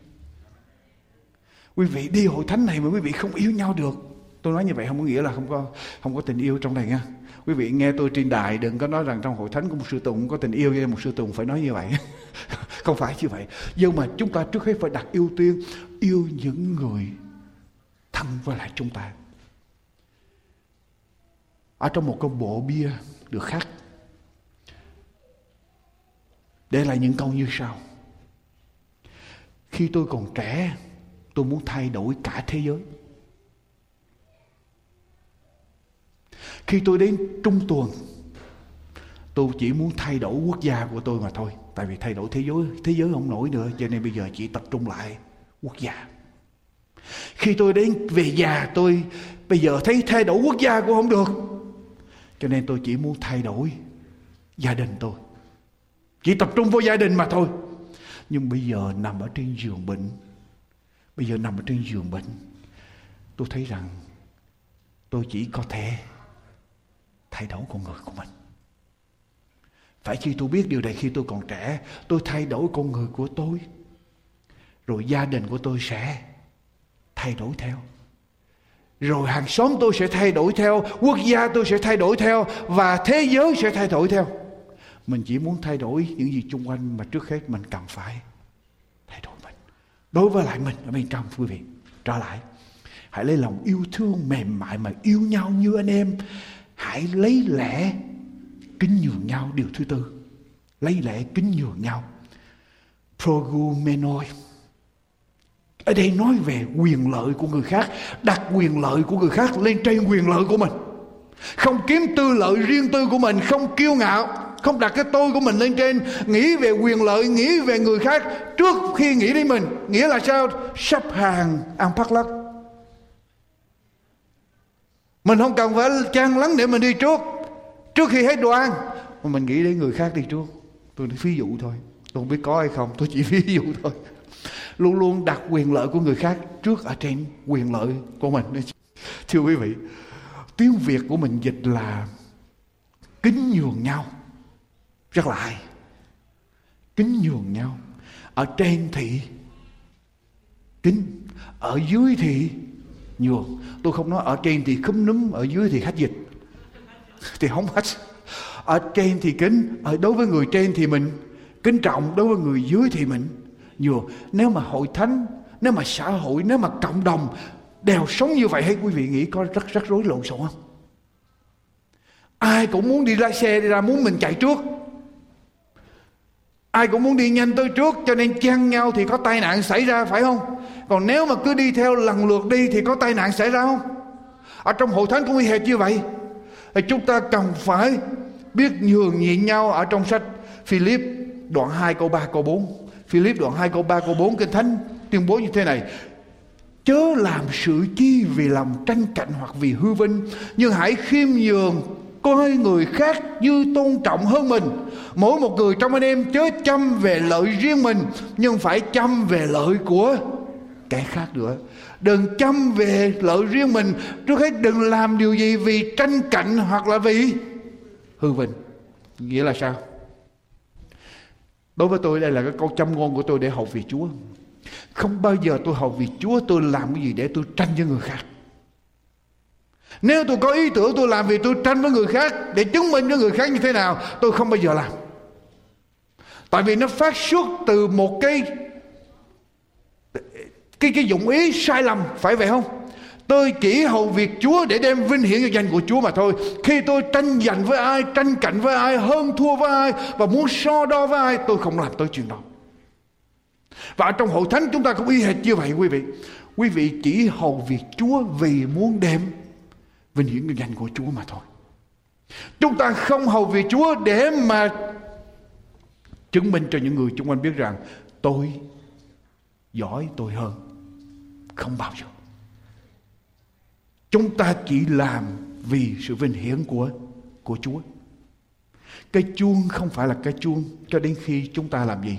Quý vị đi hội thánh này mà quý vị không yêu nhau được. Tôi nói như vậy không có nghĩa là không có không có tình yêu trong này nha quý vị nghe tôi trên đài đừng có nói rằng trong hội thánh của một sư tùng có tình yêu với một sư tùng phải nói như vậy. Không phải như vậy. Nhưng mà chúng ta trước hết phải đặt ưu tiên, yêu những người thân với lại chúng ta. Ở trong một câu bộ bia được khắc, để lại những câu như sau. Khi tôi còn trẻ, tôi muốn thay đổi cả thế giới. Khi tôi đến trung tuần, tôi chỉ muốn thay đổi quốc gia của tôi mà thôi. Tại vì thay đổi thế giới thế giới không nổi nữa, cho nên bây giờ chỉ tập trung lại quốc gia. Khi tôi đến về già, tôi bây giờ thấy thay đổi quốc gia cũng không được. Cho nên tôi chỉ muốn thay đổi gia đình tôi. Chỉ tập trung vào gia đình mà thôi. Nhưng bây giờ nằm ở trên giường bệnh. Bây giờ nằm ở trên giường bệnh, Tôi thấy rằng Tôi chỉ có thể Thay đổi con người của mình. Phải khi tôi biết điều này, khi tôi còn trẻ, Tôi thay đổi con người của tôi. Rồi gia đình của tôi sẽ Thay đổi theo. Rồi hàng xóm tôi sẽ thay đổi theo. Quốc gia tôi sẽ thay đổi theo. Và thế giới sẽ thay đổi theo. Mình chỉ muốn thay đổi những gì xung quanh Mà trước hết mình cần phải thay đổi mình. đối với lại mình, ở bên trong, quý vị, trở lại. Hãy lấy lòng yêu thương mềm mại mà yêu nhau như anh em hãy lấy lẽ kính nhường nhau, điều thứ tư. Lấy lẽ kính nhường nhau. Progumenoi ở đây nói về quyền lợi của người khác, đặt quyền lợi của người khác lên trên quyền lợi của mình. Không kiếm tư lợi riêng tư của mình, không kiêu ngạo, không đặt cái tôi của mình lên trên, nghĩ về quyền lợi, nghĩ về người khác. Trước khi nghĩ đến mình, nghĩa là sao? Sắp hàng ăn phát lắc mình không cần phải trang lắng để mình đi trước. Trước khi hết đồ ăn, mà mình nghĩ đến người khác đi trước. Tôi nói, ví dụ thôi, tôi không biết có hay không, tôi chỉ ví dụ thôi. Luôn luôn đặt quyền lợi của người khác trước ở trên quyền lợi của mình. Thưa quý vị, tiếng việt của mình dịch là kính nhường nhau. Rất là hay kính nhường nhau. Ở trên thì kính, ở dưới thì nhường tôi không nói ở trên thì khúm núm, ở dưới thì khách dịch. Thì không hết. Ở trên thì kính, ở đối với người trên thì mình. Kính trọng đối với người dưới thì mình. Nhường nếu mà hội thánh, nếu mà xã hội, nếu mà cộng đồng đều sống như vậy, hay quý vị nghĩ có rất rắc rối lộn xộn không? Ai cũng muốn đi lái xe đi ra, muốn mình chạy trước ai cũng muốn đi nhanh tới trước, cho nên chen nhau thì có tai nạn xảy ra, phải không? Còn nếu mà cứ đi theo lần lượt đi thì có tai nạn xảy ra không? Ở trong hội thánh cũng y hệt như vậy. Thì chúng ta cần phải biết nhường nhịn nhau ở trong sách Philip đoạn 2 câu 3 câu 4 Philip đoạn 2 câu 3 câu 4 Kinh Thánh tuyên bố như thế này. Chớ làm sự chi vì lòng tranh cạnh hoặc vì hư vinh, Nhưng hãy khiêm nhường coi người khác như tôn trọng hơn mình. Mỗi một người trong anh em chớ chăm về lợi riêng mình, nhưng phải chăm về lợi của kẻ khác nữa. Đừng chăm về lợi riêng mình. Trước hết đừng làm điều gì vì tranh cạnh hoặc là vì hư vinh. Nghĩa là sao? Đối với tôi, đây là cái câu châm ngôn của tôi để học vì chúa. Không bao giờ tôi học vì chúa, tôi làm cái gì để tôi tranh với người khác. Nếu tôi có ý tưởng tôi làm vì tôi tranh với người khác để chứng minh cho người khác như thế nào, tôi không bao giờ làm. Tại vì nó phát xuất từ một cái cái cái dụng ý sai lầm phải vậy không? Tôi chỉ hầu việc Chúa để đem vinh hiển cho danh của Chúa mà thôi. Khi tôi tranh giành với ai, tranh cạnh với ai, hơn thua với ai và muốn so đo với ai, tôi không làm tới chuyện đó. Và trong hội thánh chúng ta cũng y hệt như vậy quý vị. Quý vị chỉ hầu việc Chúa vì muốn đem vinh hiển cái danh của Chúa mà thôi. Chúng ta không hầu vì Chúa để mà chứng minh cho những người xung quanh biết rằng tôi giỏi, tôi hơn. Không bao giờ. Chúng ta chỉ làm vì sự vinh hiển của của Chúa. Cái chuông không phải là cái chuông cho đến khi chúng ta làm gì?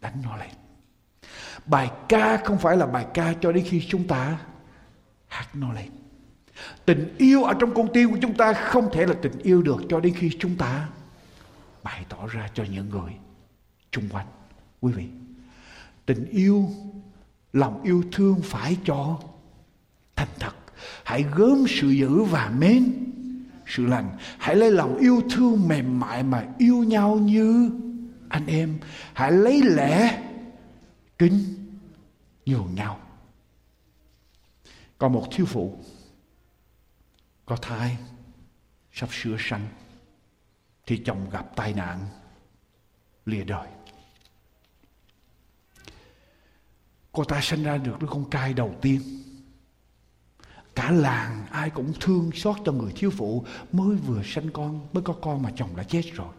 Đánh nó lên. Bài ca không phải là bài ca cho đến khi chúng ta hát nó lên. Tình yêu ở trong con tim của chúng ta không thể là tình yêu được cho đến khi chúng ta bày tỏ ra cho những người chung quanh. Quý vị, tình yêu, lòng yêu thương phải cho thành thật. Hãy gớm sự dữ và mến sự lành. Hãy lấy lòng yêu thương mềm mại mà yêu nhau như anh em. Hãy lấy lẽ kính nhường nhau. Còn một thiếu phụ có thai, sắp sửa sanh, thì chồng gặp tai nạn, lìa đời. Cô ta sinh ra được đứa con trai đầu tiên. Cả làng ai cũng thương xót cho người thiếu phụ mới vừa sinh con, mới có con mà chồng đã chết rồi.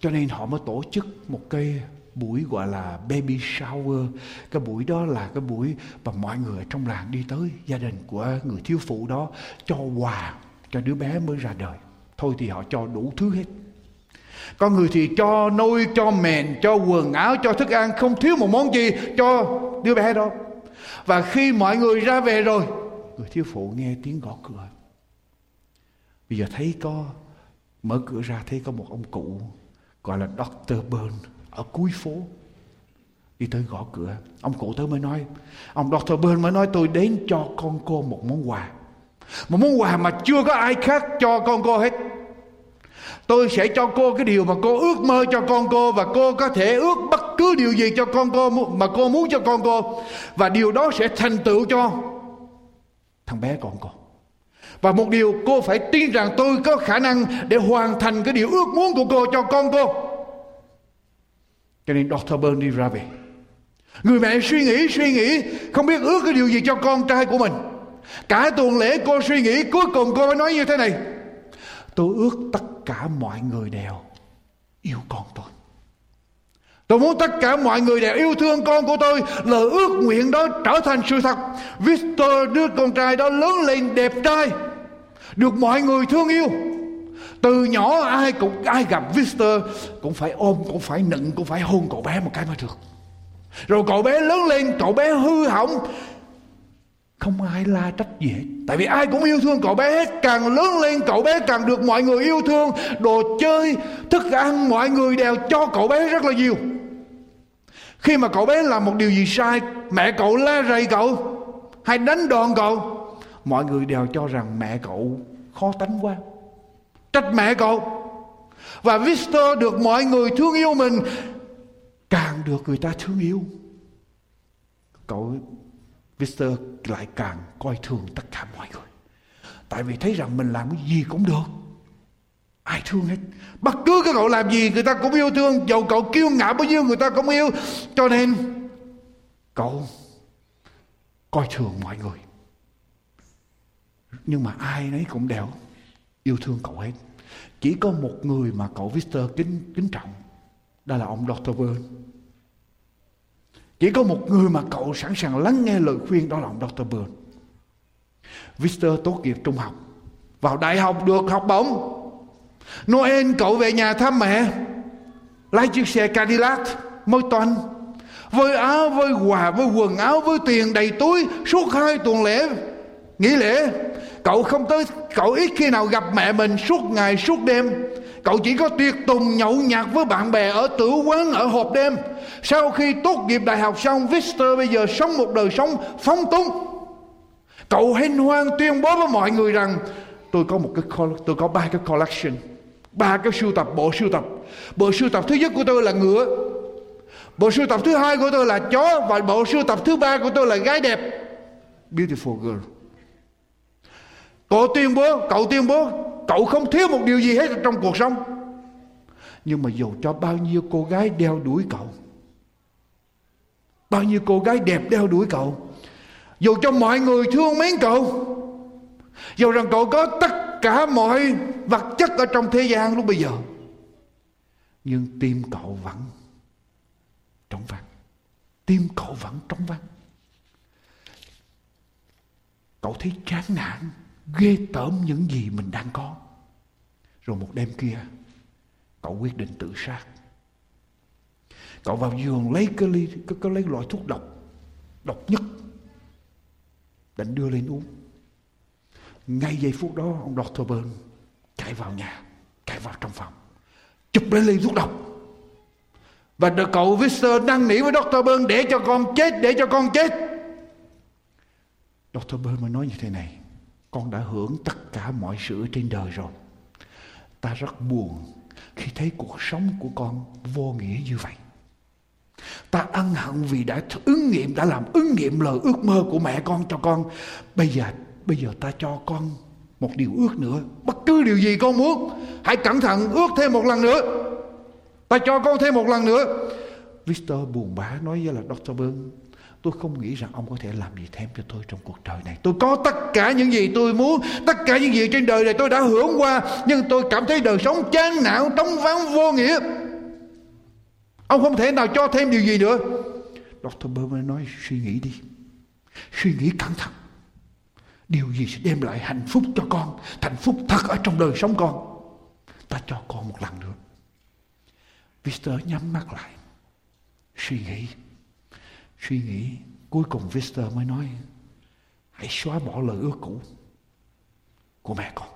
Cho nên họ mới tổ chức một cái buổi gọi là baby shower. Cái buổi đó là cái buổi mà mọi người trong làng đi tới, gia đình của người thiếu phụ đó cho quà cho đứa bé mới ra đời. Thôi thì họ cho đủ thứ hết. Có người thì cho nôi, cho mền, cho quần áo, cho thức ăn, không thiếu một món gì cho đứa bé đó. Và khi mọi người ra về rồi, người thiếu phụ nghe tiếng gõ cửa. Bây giờ thấy có, mở cửa ra thấy có một ông cụ gọi là Dr. Burn ở cuối phố, đi tới gõ cửa. Ông cụ tới mới nói, ông doctor bên mới nói tôi đến cho con cô một món quà. Một món quà mà chưa có ai khác cho con cô hết. Tôi sẽ cho cô cái điều mà cô ước mơ cho con cô và cô có thể ước bất cứ điều gì cho con cô mà cô muốn cho con cô. Và điều đó sẽ thành tựu cho thằng bé con cô. Và một điều cô phải tin rằng tôi có khả năng để hoàn thành cái điều ước muốn của cô cho con cô cho nên Dr. Burn đi ra về người mẹ suy nghĩ suy nghĩ, không biết ước cái điều gì cho con trai của mình cả tuần lễ cô suy nghĩ, cuối cùng cô mới nói như thế này tôi ước tất cả mọi người đều yêu con tôi Tôi muốn tất cả mọi người đều yêu thương con của tôi. Lời ước nguyện đó trở thành sự thật. Victor, đứa con trai đó lớn lên đẹp trai. Được mọi người thương yêu. Từ nhỏ ai cũng ai gặp Victor cũng phải ôm, cũng phải nựng, cũng phải hôn cậu bé một cái mới được. Rồi cậu bé lớn lên, cậu bé hư hỏng. Không ai la trách gì hết. Tại vì ai cũng yêu thương cậu bé Càng lớn lên cậu bé càng được mọi người yêu thương Đồ chơi, thức ăn mọi người đều cho cậu bé rất là nhiều khi mà cậu bé làm một điều gì sai Mẹ cậu la rầy cậu Hay đánh đòn cậu Mọi người đều cho rằng mẹ cậu khó tánh quá Trách mẹ cậu. Và Victor được mọi người thương yêu mình, Càng được người ta thương yêu, Cậu Victor lại càng coi thường tất cả mọi người. Tại vì thấy rằng mình làm cái gì cũng được. Ai thương hết. Bất cứ cái cậu làm gì, người ta cũng yêu thương. Dầu cậu kiêu ngạo bao nhiêu, người ta cũng yêu. Cho nên, Cậu Coi thường mọi người. Nhưng mà ai nấy cũng đều Yêu thương cậu hết Chỉ có một người mà cậu Victor kính, kính trọng Đó là ông Dr. Burn Chỉ có một người mà cậu sẵn sàng lắng nghe lời khuyên Đó là ông Dr. Burn Victor tốt nghiệp trung học Vào đại học được học bổng. Noel cậu về nhà thăm mẹ. Lái chiếc xe Cadillac Mỗi tuần Với áo, với quà, với quần áo, với tiền đầy túi Suốt hai tuần lễ Nghỉ lễ. Cậu không tới, Cậu ít khi nào gặp mẹ mình suốt ngày, suốt đêm. Cậu chỉ có tiệc tùng nhậu nhạt với bạn bè ở tử quán, ở hộp đêm. Sau khi tốt nghiệp đại học xong, Victor bây giờ sống một đời sống phóng túng. Cậu hên hoan tuyên bố với mọi người rằng, tôi có một cái tôi có ba cái collection, ba cái sưu tập, bộ sưu tập. Bộ sưu tập thứ nhất của tôi là ngựa, bộ sưu tập thứ hai của tôi là chó và bộ sưu tập thứ ba của tôi là gái đẹp. Beautiful girl cậu tuyên bố, cậu tuyên bố, cậu không thiếu một điều gì hết trong cuộc sống. Nhưng mà dù cho bao nhiêu cô gái đeo đuổi cậu, bao nhiêu cô gái đẹp đeo đuổi cậu dù cho mọi người thương mến cậu dù rằng cậu có tất cả mọi vật chất ở trong thế gian lúc bây giờ, nhưng tim cậu vẫn trống vắng. Tim cậu vẫn trống vắng. Cậu thấy chán nản ghê tởm những gì mình đang có rồi một đêm kia cậu quyết định tự sát cậu vào giường lấy cái ly cái, cái lấy loại thuốc độc độc nhất định đưa lên uống ngay giây phút đó ông Dr. Burn chạy vào nhà chạy vào trong phòng chụp lấy ly thuốc độc và được cậu Victor năn nỉ với Dr. Burn để cho con chết để cho con chết Dr. Burn mới nói như thế này con đã hưởng tất cả mọi sự trên đời rồi. Ta rất buồn khi thấy cuộc sống của con vô nghĩa như vậy. Ta ân hận vì đã ứng nghiệm, đã làm ứng nghiệm lời ước mơ của mẹ con cho con. Bây giờ bây giờ ta cho con một điều ước nữa. Bất cứ điều gì con muốn, hãy cẩn thận ước thêm một lần nữa. Ta cho con thêm một lần nữa. Victor buồn bã nói với là Dr. Burn Tôi không nghĩ rằng ông có thể làm gì thêm cho tôi trong cuộc đời này. Tôi có tất cả những gì tôi muốn, tất cả những gì trên đời này tôi đã hưởng qua, nhưng tôi cảm thấy đời sống chán nản, trống vắng, vô nghĩa. Ông không thể nào cho thêm điều gì nữa. Dr. Berman nói suy nghĩ đi. Suy nghĩ cẩn thận. Điều gì sẽ đem lại hạnh phúc cho con, hạnh phúc thật ở trong đời sống con. Ta cho con một lần nữa. Victor nhắm mắt lại. Suy nghĩ suy nghĩ, cuối cùng Victor mới nói, hãy xóa bỏ lời ước cũ của mẹ con.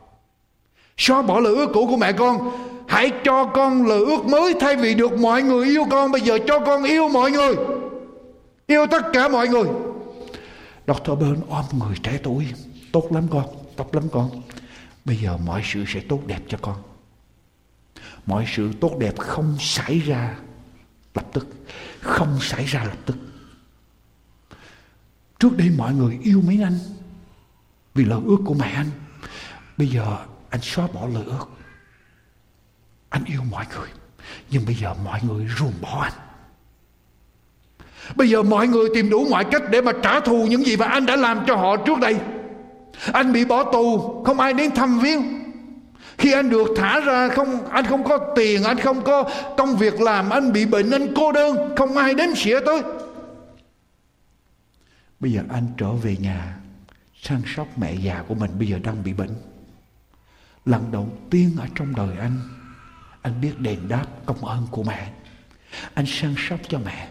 Xóa bỏ lời ước cũ của mẹ con. Hãy cho con lời ước mới thay vì được mọi người yêu con. Bây giờ cho con yêu mọi người. Yêu tất cả mọi người. Dr. Bern ôm người trẻ tuổi. Tốt lắm con, tốt lắm con. Bây giờ mọi sự sẽ tốt đẹp cho con. Mọi sự tốt đẹp không xảy ra lập tức. Không xảy ra lập tức. Trước đây mọi người yêu mấy anh Vì lời ước của mẹ anh. Bây giờ anh xóa bỏ lời ước. Anh yêu mọi người, Nhưng bây giờ mọi người ruồng bỏ anh. Bây giờ mọi người tìm đủ mọi cách để mà trả thù những gì mà anh đã làm cho họ trước đây. Anh bị bỏ tù, Không ai đến thăm viếng. Khi anh được thả ra, không, anh không có tiền, anh không có công việc làm, anh bị bệnh, anh cô đơn, không ai đến xỉa tới. Bây giờ anh trở về nhà săn sóc mẹ già của mình bây giờ đang bị bệnh. Lần đầu tiên ở trong đời anh, anh biết đền đáp công ơn của mẹ. Anh săn sóc cho mẹ.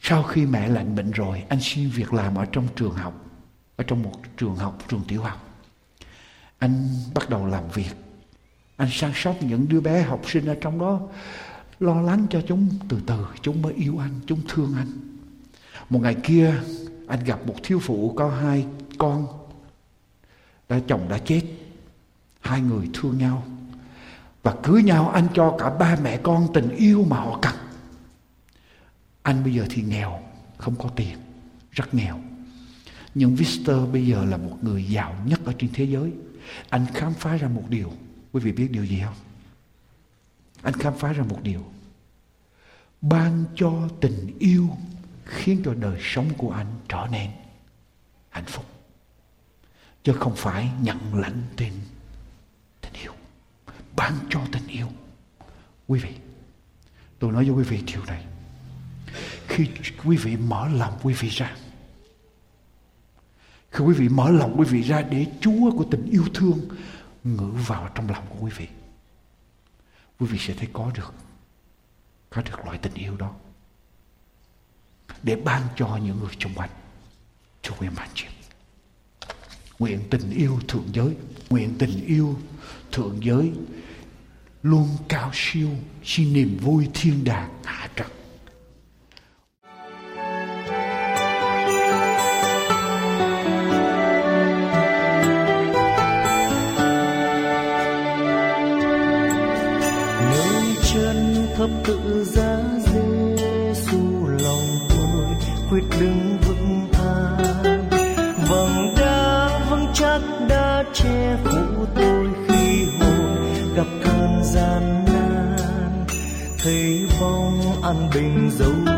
Sau khi mẹ lạnh bệnh rồi, anh xin việc làm ở trong trường học, ở trong một trường học, trường tiểu học. Anh bắt đầu làm việc. Anh săn sóc những đứa bé học sinh ở trong đó, lo lắng cho chúng từ từ, chúng mới yêu anh, chúng thương anh. Một ngày kia, anh gặp một thiếu phụ có hai con. Đã chồng đã chết. Hai người thương nhau. Và cưới nhau, anh cho cả ba mẹ con tình yêu mà họ cần. Anh bây giờ thì nghèo, không có tiền, rất nghèo. Nhưng Vister bây giờ là một người giàu nhất ở trên thế giới. Anh khám phá ra một điều. Quý vị biết điều gì không? Anh khám phá ra một điều. Ban cho tình yêu khiến cho đời sống của anh trở nên hạnh phúc. Chứ không phải nhận lãnh tình tình yêu bán cho tình yêu. Quý vị, tôi nói với quý vị điều này. Khi quý vị mở lòng quý vị ra, khi quý vị mở lòng quý vị ra để Chúa của tình yêu thương ngự vào trong lòng của quý vị quý vị sẽ thấy có được có được loại tình yêu đó để ban cho những người xung quanh. Cho quý bạn chị nguyện tình yêu thượng giới, nguyện tình yêu thượng giới luôn cao siêu, xin niềm vui thiên đàng hạ trần. bên dấu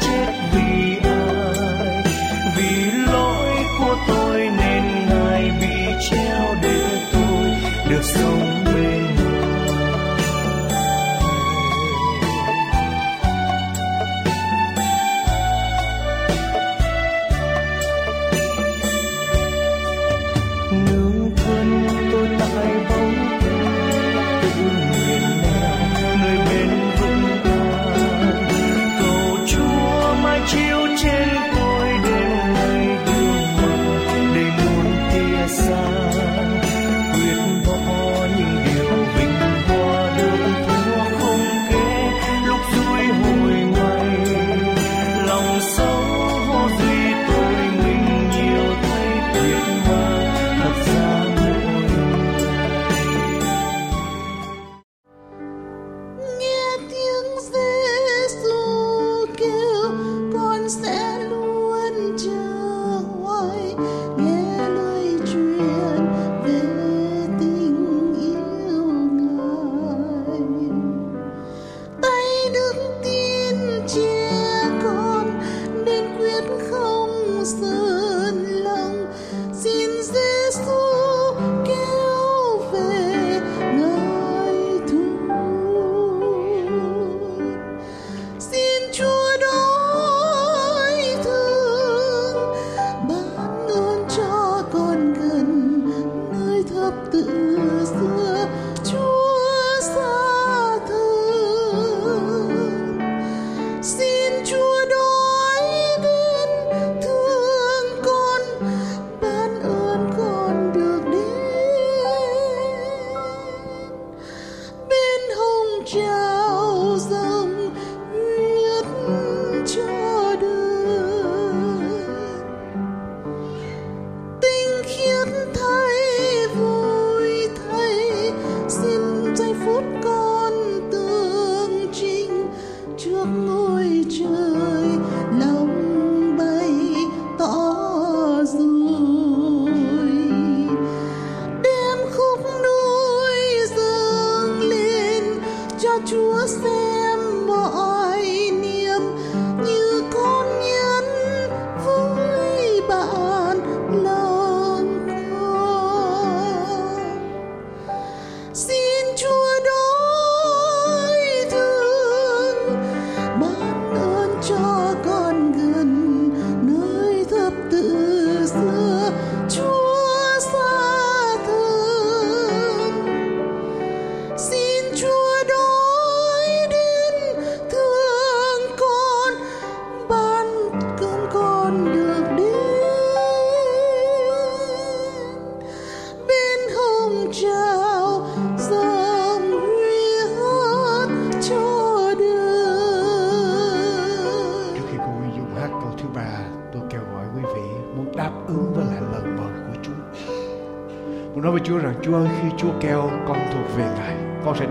magic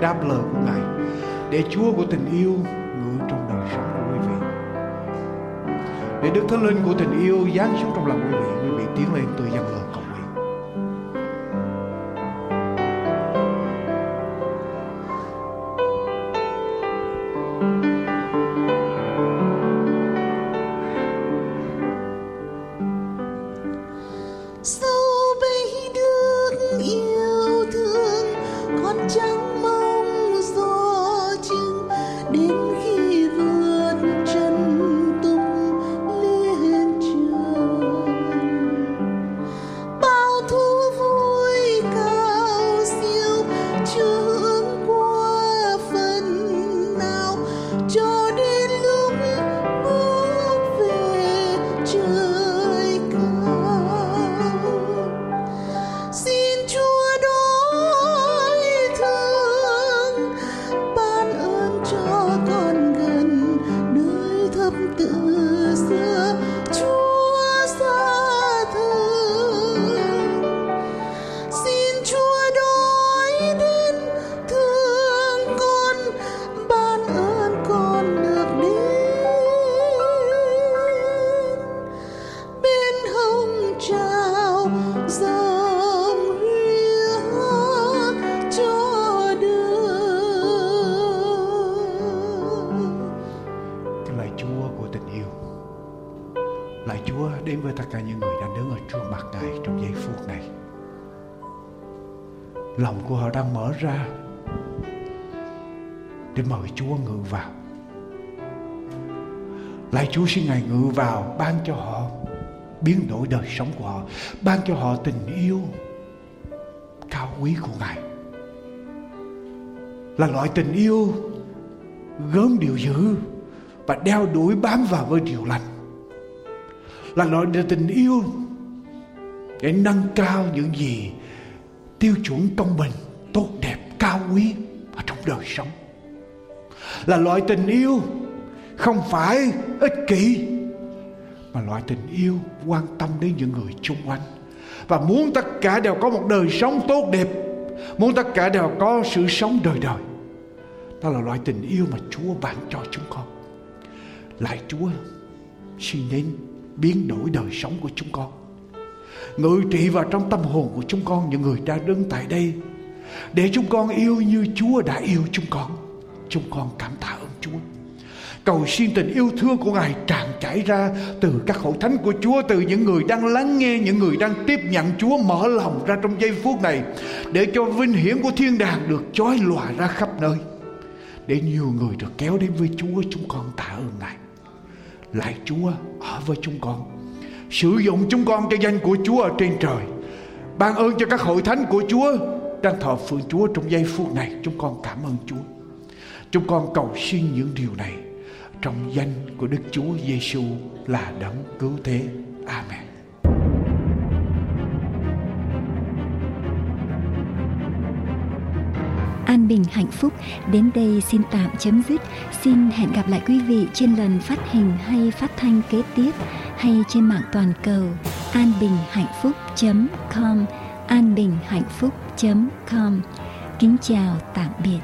đáp lời của Ngài, để Chúa của tình yêu ngự trong đời sống của quý vị. Để Đức Thánh Linh của tình yêu giáng xuống trong lòng quý vị Chúa xin Ngài ngự vào Ban cho họ biến đổi đời sống của họ, Ban cho họ tình yêu Cao quý của Ngài. Là loại tình yêu Gớm điều dữ và đeo đuổi bám vào với điều lành. Là loại tình yêu để nâng cao những gì tiêu chuẩn công bình, tốt đẹp, cao quý ở trong đời sống. Là loại tình yêu không phải ích kỷ, mà loại tình yêu quan tâm đến những người chung quanh. Và muốn tất cả đều có một đời sống tốt đẹp, muốn tất cả đều có sự sống đời đời. Đó là loại tình yêu mà Chúa ban cho chúng con. Lại Chúa xin đến biến đổi đời sống của chúng con. Ngự trị vào trong tâm hồn của chúng con những người đang đứng tại đây, để chúng con yêu như Chúa đã yêu chúng con. Chúng con cảm tạ ơn cầu xin tình yêu thương của Ngài tràn chảy ra từ các hội thánh của Chúa, từ những người đang lắng nghe, những người đang tiếp nhận Chúa, mở lòng ra trong giây phút này để cho vinh hiển của thiên đàng được chói lòa ra khắp nơi, để nhiều người được kéo đến với Chúa, chúng con tạ ơn Ngài. Lại Chúa, ở với chúng con. Sử dụng chúng con cho danh của Chúa ở trên trời. Ban ơn cho các hội thánh của Chúa đang thờ phượng Chúa trong giây phút này. Chúng con cảm ơn Chúa. Chúng con cầu xin những điều này trong danh của Đức Chúa Giêsu là đấng cứu thế. Amen. An Bình, hạnh phúc. Đến đây xin tạm chấm dứt. Xin hẹn gặp lại quý vị trên lần phát hình hay phát thanh kế tiếp hay trên mạng toàn cầu. An bình, hạnh phúc.com an bình, hạnh phúc.com Kính chào, tạm biệt.